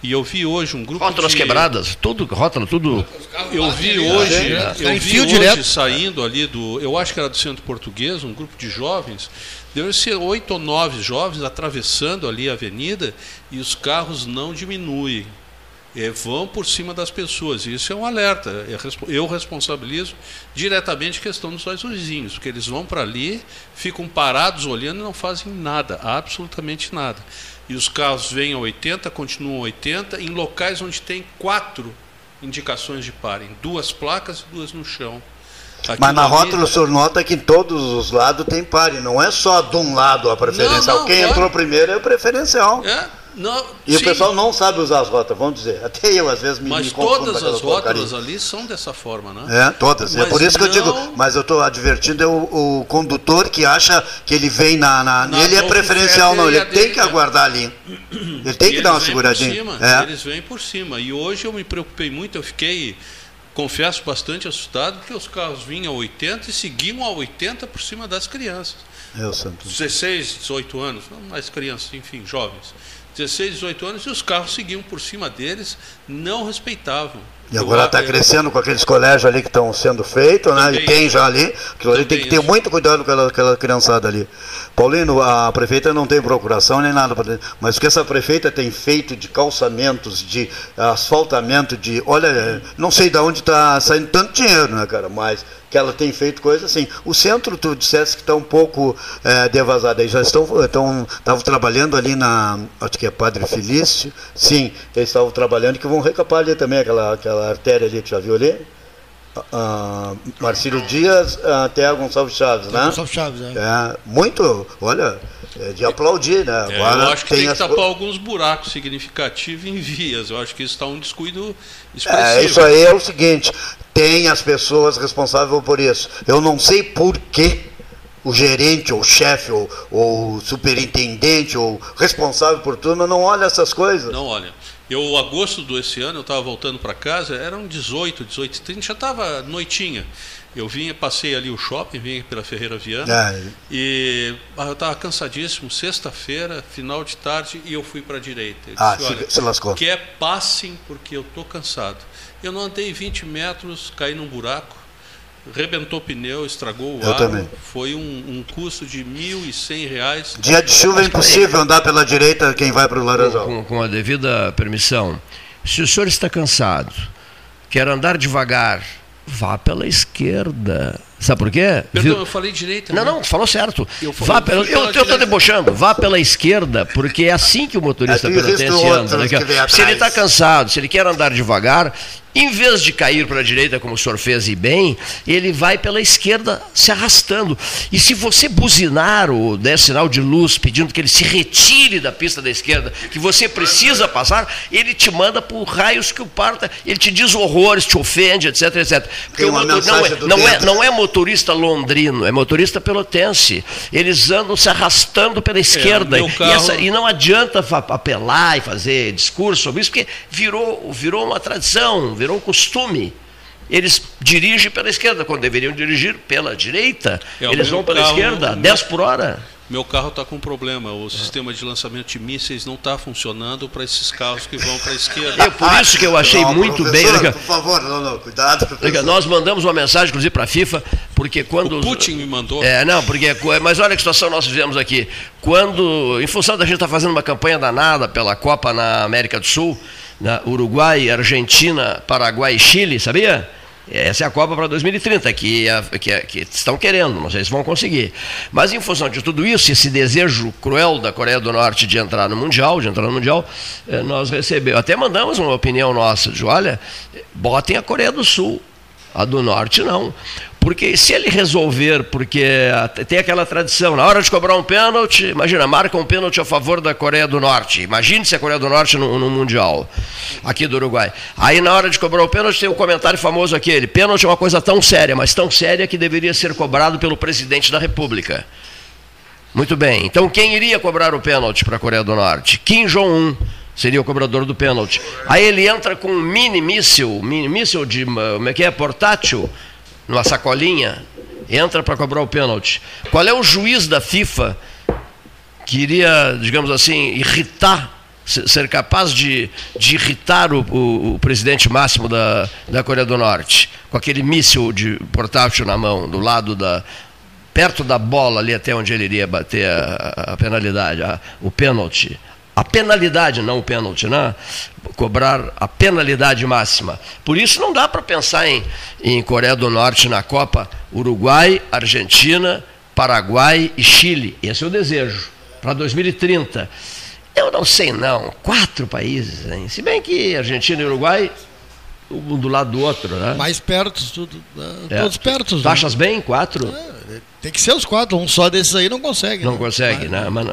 E eu vi hoje um grupo Rótulas de... quebradas, tudo, rótula, tudo... Eu vi hoje, é, eu vi hoje direto. saindo ali do... Eu acho que era do Centro Português, um grupo de jovens, deve ser oito ou nove jovens atravessando ali a avenida e os carros não diminuem é, vão por cima das pessoas. Isso é um alerta. Eu responsabilizo diretamente a questão dos dois vizinhos, porque eles vão para ali, ficam parados olhando e não fazem nada, absolutamente nada. E os carros vêm a 80, continuam a 80, em locais onde tem quatro indicações de parem, duas placas e duas no chão. Aqui Mas na rótula o senhor nota que em todos os lados tem pare, não é só de um lado a preferencial. Não, não, Quem entrou primeiro é o preferencial. É. Não, e sim. o pessoal não sabe usar as rotas, vamos dizer. Até eu, às vezes, me Mas me todas as rótulas ali são dessa forma, né? É, todas. É mas é por isso não... que eu digo, mas eu estou advertindo é o, o, condutor que acha que ele vem na. na, na ele é preferencial, não, ele tem que aguardar ali. Ele tem que dar uma seguradinha. Cima, é. Eles vêm por cima. E hoje eu me preocupei muito, eu fiquei confesso, bastante assustado, porque os carros vinham a 80 e seguiam a 80 por cima das crianças. Eu, Santos. 16, 18 anos, mais crianças, enfim, jovens. 16, 18 anos, e os carros seguiam por cima deles, não respeitavam. E agora está crescendo com aqueles colégios ali que estão sendo feitos, né? E tem já ali. Aquilo ali tem que ter muito cuidado com aquela, aquela criançada ali. Paulino, a prefeita não tem procuração nem nada, mas o que essa prefeita tem feito de calçamentos, de asfaltamento, de. Olha, não sei de onde está saindo tanto dinheiro, né, cara? Mas que ela tem feito coisas assim. O centro, tu disseste que está um pouco é, devasado. Eles já estão, estão estavam trabalhando ali na, acho que é Padre Felício, sim, eles estavam trabalhando que vão recapar ali também aquela, aquela artéria ali, tu já viu ali? Uh, Marcílio Dias até Gonçalves Chaves, né? Gonçalves Chaves, é. é. Muito, olha, é de aplaudir, né? É, Agora eu acho que tem, tem que tapar alguns buracos significativos em vias. Eu acho que isso está um descuido expressivo. É, isso aí é o seguinte: tem as pessoas responsáveis por isso. Eu não sei por que o gerente, ou chefe, ou, o superintendente, ou responsável por tudo, não olha essas coisas. Não olha. Eu, agosto desse ano, eu estava voltando para casa, eram 18, 18 30, já estava noitinha. Eu vinha, passei ali o shopping, vinha pela Ferreira Viana, é. e ah, eu estava cansadíssimo, sexta-feira, final de tarde, e eu fui para a direita. Eu ah, disse, se, se lascou. Quer passem, porque eu estou cansado. Eu não andei 20 metros, caí num buraco, rebentou o pneu, estragou o eu ar. Também. Foi um, um custo de R$ 1.100. Dia de chuva é impossível andar pela direita quem vai para o Laranjal. Com, com a devida permissão. Se o senhor está cansado, quer andar devagar, vá pela esquerda. Sabe por quê? Perdão, Viu? eu falei direita. Não, né? não, falou certo. Eu vá pela, eu estou debochando. Vá pela esquerda, porque é assim que o motorista é, pelotense anda. Né? Se ele está cansado, se ele quer andar devagar, em vez de cair para a direita, como o senhor fez e bem, ele vai pela esquerda se arrastando. E se você buzinar ou der sinal de luz pedindo que ele se retire da pista da esquerda, que você precisa passar, ele te manda por raios que o parta, ele te diz horrores, te ofende, etc, etc. Porque o motor, não, é, não, é, não é motorista londrino, é motorista pelotense. Eles andam se arrastando pela é, esquerda. É, carro... e, essa, e, não adianta apelar e fazer discurso sobre isso, porque virou, virou uma tradição, virou virou um costume. Eles dirigem pela esquerda, quando deveriam dirigir pela direita. É, eles vão pela carro, esquerda, 10 por hora. Meu carro está com um problema. O sistema de lançamento de mísseis não está funcionando para esses carros que vão para a esquerda. É por isso que eu achei não, muito bem. Por favor, não, não, cuidado. nós mandamos uma mensagem, inclusive, para a FIFA, porque quando. O Putin me mandou. É, não, porque. Mas olha que situação nós vivemos aqui. Quando, em função da gente estar tá fazendo uma campanha danada pela Copa na América do Sul, na Uruguai, Argentina, Paraguai e Chile, sabia? Essa é a Copa para 2030, que, é, que, é, que, estão querendo, não sei se vão conseguir. Mas em função de tudo isso, esse desejo cruel da Coreia do Norte de entrar no Mundial, de entrar no Mundial, eh, nós recebemos, até mandamos uma opinião nossa, de olha, botem a Coreia do Sul, a do Norte não. Porque se ele resolver, porque tem aquela tradição, na hora de cobrar um pênalti, imagina, marca um pênalti a favor da Coreia do Norte. Imagine se a Coreia do Norte no, no, Mundial, aqui do Uruguai. Aí na hora de cobrar o pênalti tem um comentário famoso aquele, pênalti é uma coisa tão séria, mas tão séria que deveria ser cobrado pelo presidente da República. Muito bem, então quem iria cobrar o pênalti para a Coreia do Norte? Kim Jong-un seria o cobrador do pênalti. Aí ele entra com um mini míssil, mini míssil de, como é que é, portátil, numa sacolinha, entra para cobrar o pênalti. Qual é o juiz da FIFA que iria, digamos assim, irritar, ser capaz de, de irritar o, o, o, presidente máximo da, da Coreia do Norte, com aquele míssil de portátil na mão, do lado da. perto da bola ali até onde ele iria bater a, a penalidade, a, o pênalti a penalidade, não o pênalti, né? cobrar a penalidade máxima. Por isso não dá para pensar em, em Coreia do Norte na Copa, Uruguai, Argentina, Paraguai e Chile. Esse é o desejo para 2030. Eu não sei não, quatro países, hein? se bem que Argentina e Uruguai um do lado do outro, né? Mais perto, tudo, né? é. todos perto. Tu né? bem quatro? É, tem que ser os quatro, um só desses aí não consegue. Não né? consegue, né? Mas,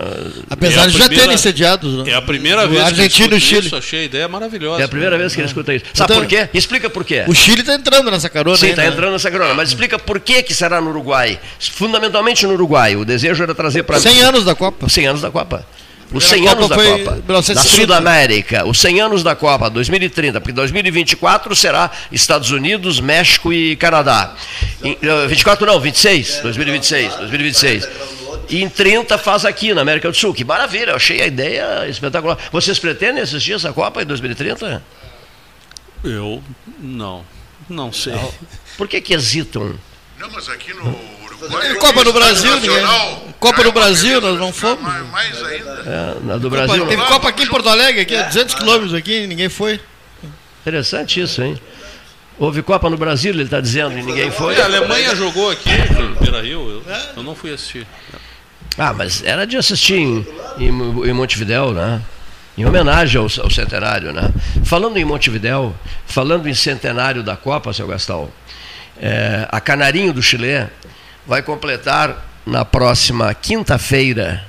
Apesar é de já terem sediados. Né? É a primeira vez Argentina que eu Chile. isso, achei a ideia maravilhosa. É a primeira vez que ele escuta isso. Sabe então, por quê? Explica por quê. O Chile está entrando nessa carona. Sim, está né? entrando nessa carona. Mas explica por que, que será no Uruguai. Fundamentalmente no Uruguai. O desejo era trazer para... 100 anos da Copa. 100 anos da Copa. Os 100 anos da Copa, da Sudamérica, os 100 anos da Copa, 2030, porque 2024 será Estados Unidos, México e Canadá. Em, 24 não, 26, 2026, 2026. E em 30 faz aqui na América do Sul. Que maravilha, eu achei a ideia espetacular. Vocês pretendem assistir essa Copa em 2030? Eu não, não sei. Não. Por que, que hesitam? Não, mas aqui no é, Copa do Brasil, ninguém. Copa do Brasil, nós não fomos. Mais ainda. É, na do Brasil. Copa, teve Copa aqui em Porto Alegre, aqui a 200 quilômetros aqui, ninguém foi. Interessante isso, hein? Houve Copa no Brasil, ele está dizendo, e ninguém foi. A Alemanha jogou aqui Beira Rio, eu, eu não fui assistir. Ah, mas era de assistir em, em, em Montevidéu, né? Em homenagem ao, ao, centenário, né? Falando em Montevidéu, falando em centenário da Copa, seu Gastão, é, a Canarinho do Chile vai completar na próxima quinta-feira,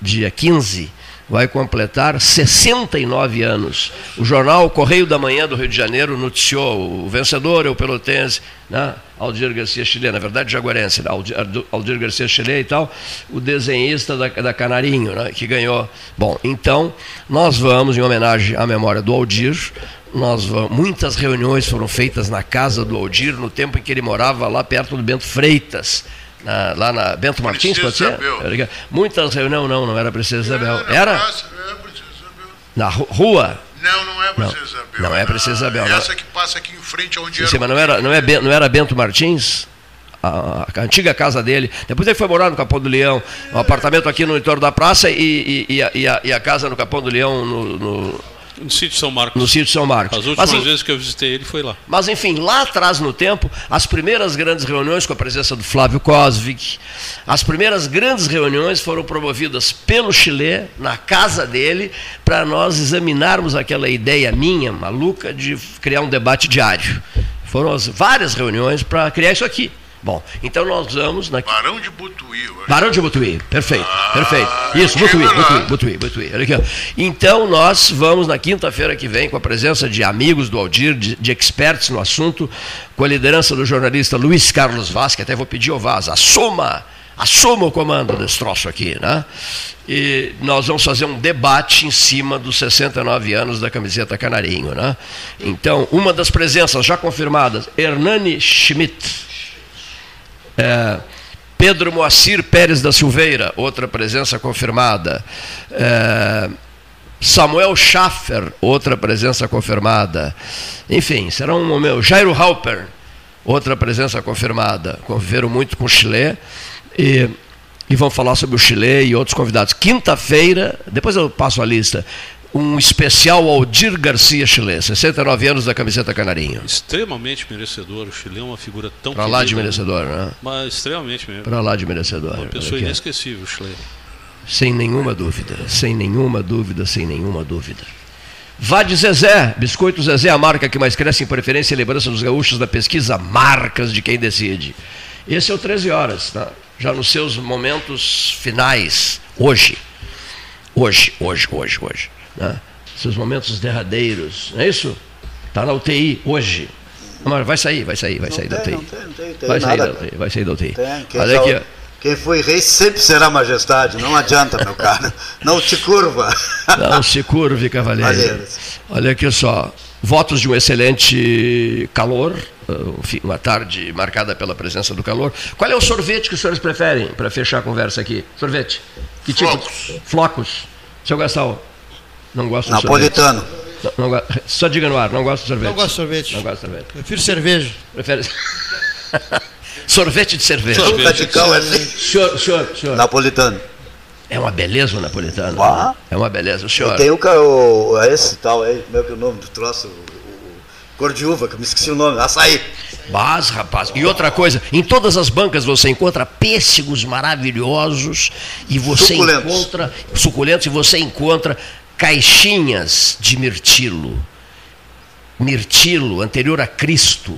dia 15, vai completar 69 anos. O jornal Correio da Manhã do Rio de Janeiro noticiou o vencedor é o pelotense, né? Aldir Garcia Chile, na verdade jaguarense, né? Aldir, Aldir Garcia Chile e tal, o desenhista da, da Canarinho, né? que ganhou. Bom, então nós vamos, em homenagem à memória do Aldir, nós vamos, muitas reuniões foram feitas na casa do Aldir no tempo em que ele morava lá perto do Bento Freitas na, lá na Bento Martins, pode ser? Isabel. Muitas reuniões, não, não era Princesa Isabel. Era? É na rua? Não, não é Princesa Isabel. Não é Princesa Isabel. Essa que passa aqui em frente onde Sim, mas não era, não, é, não era Bento Martins? A, a, antiga casa dele. Depois ele foi morar no Capão do Leão, um apartamento aqui no entorno da praça e, e, a, e a, e a, casa no Capão do Leão no, no no sítio São Marcos. No sítio São Marcos. As últimas mas, vezes que eu visitei ele foi lá. Mas enfim, lá atrás no tempo, as primeiras grandes reuniões com a presença do Flávio Cosvig, as primeiras grandes reuniões foram promovidas pelo Chile, na casa dele, para nós examinarmos aquela ideia minha, maluca, de criar um debate diário. Foram as várias reuniões para criar isso aqui. Bom, então nós vamos na. Barão de Butuí. Barão de Butuí, perfeito, ah, perfeito. Isso, Butuí, Butuí, Butuí, Butuí. Olha aqui, Então nós vamos na quinta-feira que vem, com a presença de amigos do Aldir, de, de, experts no assunto, com a liderança do jornalista Luiz Carlos Vaz, que até vou pedir ao Vaz, assuma, assuma o comando desse troço aqui, né? E nós vamos fazer um debate em cima dos 69 anos da camiseta Canarinho, né? Então, uma das presenças já confirmadas, Hernani Schmidt é, Pedro Moacir Pérez da Silveira, outra presença confirmada. É, Samuel Schaffer, outra presença confirmada. Enfim, será um momento. Jairo Halper, outra presença confirmada. Conviveram muito com o Chile e, e vão falar sobre o Chile e outros convidados. Quinta-feira, depois eu passo a lista. Um especial Aldir Garcia Chile, 69 anos da camiseta Canarinho. Extremamente merecedor. O Chile é uma figura tão Para lá de merecedor, né? Mas extremamente mesmo. Para lá de merecedor. Uma pessoa inesquecível, o Chile. Sem nenhuma dúvida, sem nenhuma dúvida, sem nenhuma dúvida. Vá de Zezé, Biscoito Zezé, a marca que mais cresce em preferência e lembrança dos gaúchos da pesquisa Marcas de Quem Decide. Esse é o 13 horas, tá? já nos seus momentos finais, hoje. Hoje, hoje, hoje, hoje. Né? Seus momentos derradeiros, não é isso? Está na UTI hoje. Mas vai sair, vai sair, vai sair da UTI. Não tem, não tem, tem Vai sair da. UTI, vai sair da UTI. Tem, quem, Olha aqui, quem foi rei sempre será majestade, não adianta, meu caro. Não te curva. Não se curve, cavaleiro. Olha aqui só. Votos de um excelente calor, enfim, uma tarde marcada pela presença do calor. Qual é o sorvete que os senhores preferem para fechar a conversa aqui? Sorvete? Que tipo? Flocos. Flocos. Seu Gastal, não gosta de Napolitano. sorvete? Não, não, go- só diga no ar, não gosta de sorvete. Não gosto de sorvete. Não gosta de sorvete. Prefiro cerveja. Prefere... sorvete de cerveja. Sorvete de Radical, é assim. Senhor, senhor, senhor. Napolitano. É uma beleza o napolitano. Ah. É uma beleza. O senhor. Tem o, o esse tal aí, como é que é o nome do troço? Cor de uva, que eu me esqueci o nome. Açaí. Mas, rapaz, e outra coisa, em todas as bancas você encontra pêssegos maravilhosos e você Suculentos. encontra suculentos e você encontra caixinhas de mirtilo. Mirtilo, anterior a Cristo.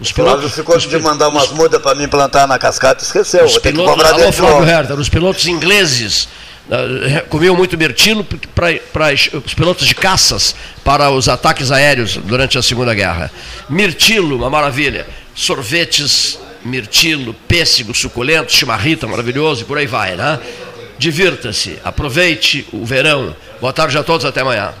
Os O Flávio pilotos, ficou os de mandar umas mudas para mim plantar na cascata, esqueceu. os que pilotos, cobrar alô, Flávio. Herta, os pilotos ingleses eh, comiam muito mirtilo para os pilotos de caças para os ataques aéreos durante a Segunda Guerra. Mirtilo, uma maravilha. Sorvetes, mirtilo, pêssego, suculento, chimarrita, maravilhoso e por aí vai, né? Divirta-se, aproveite o verão. Boa tarde a todos, até amanhã.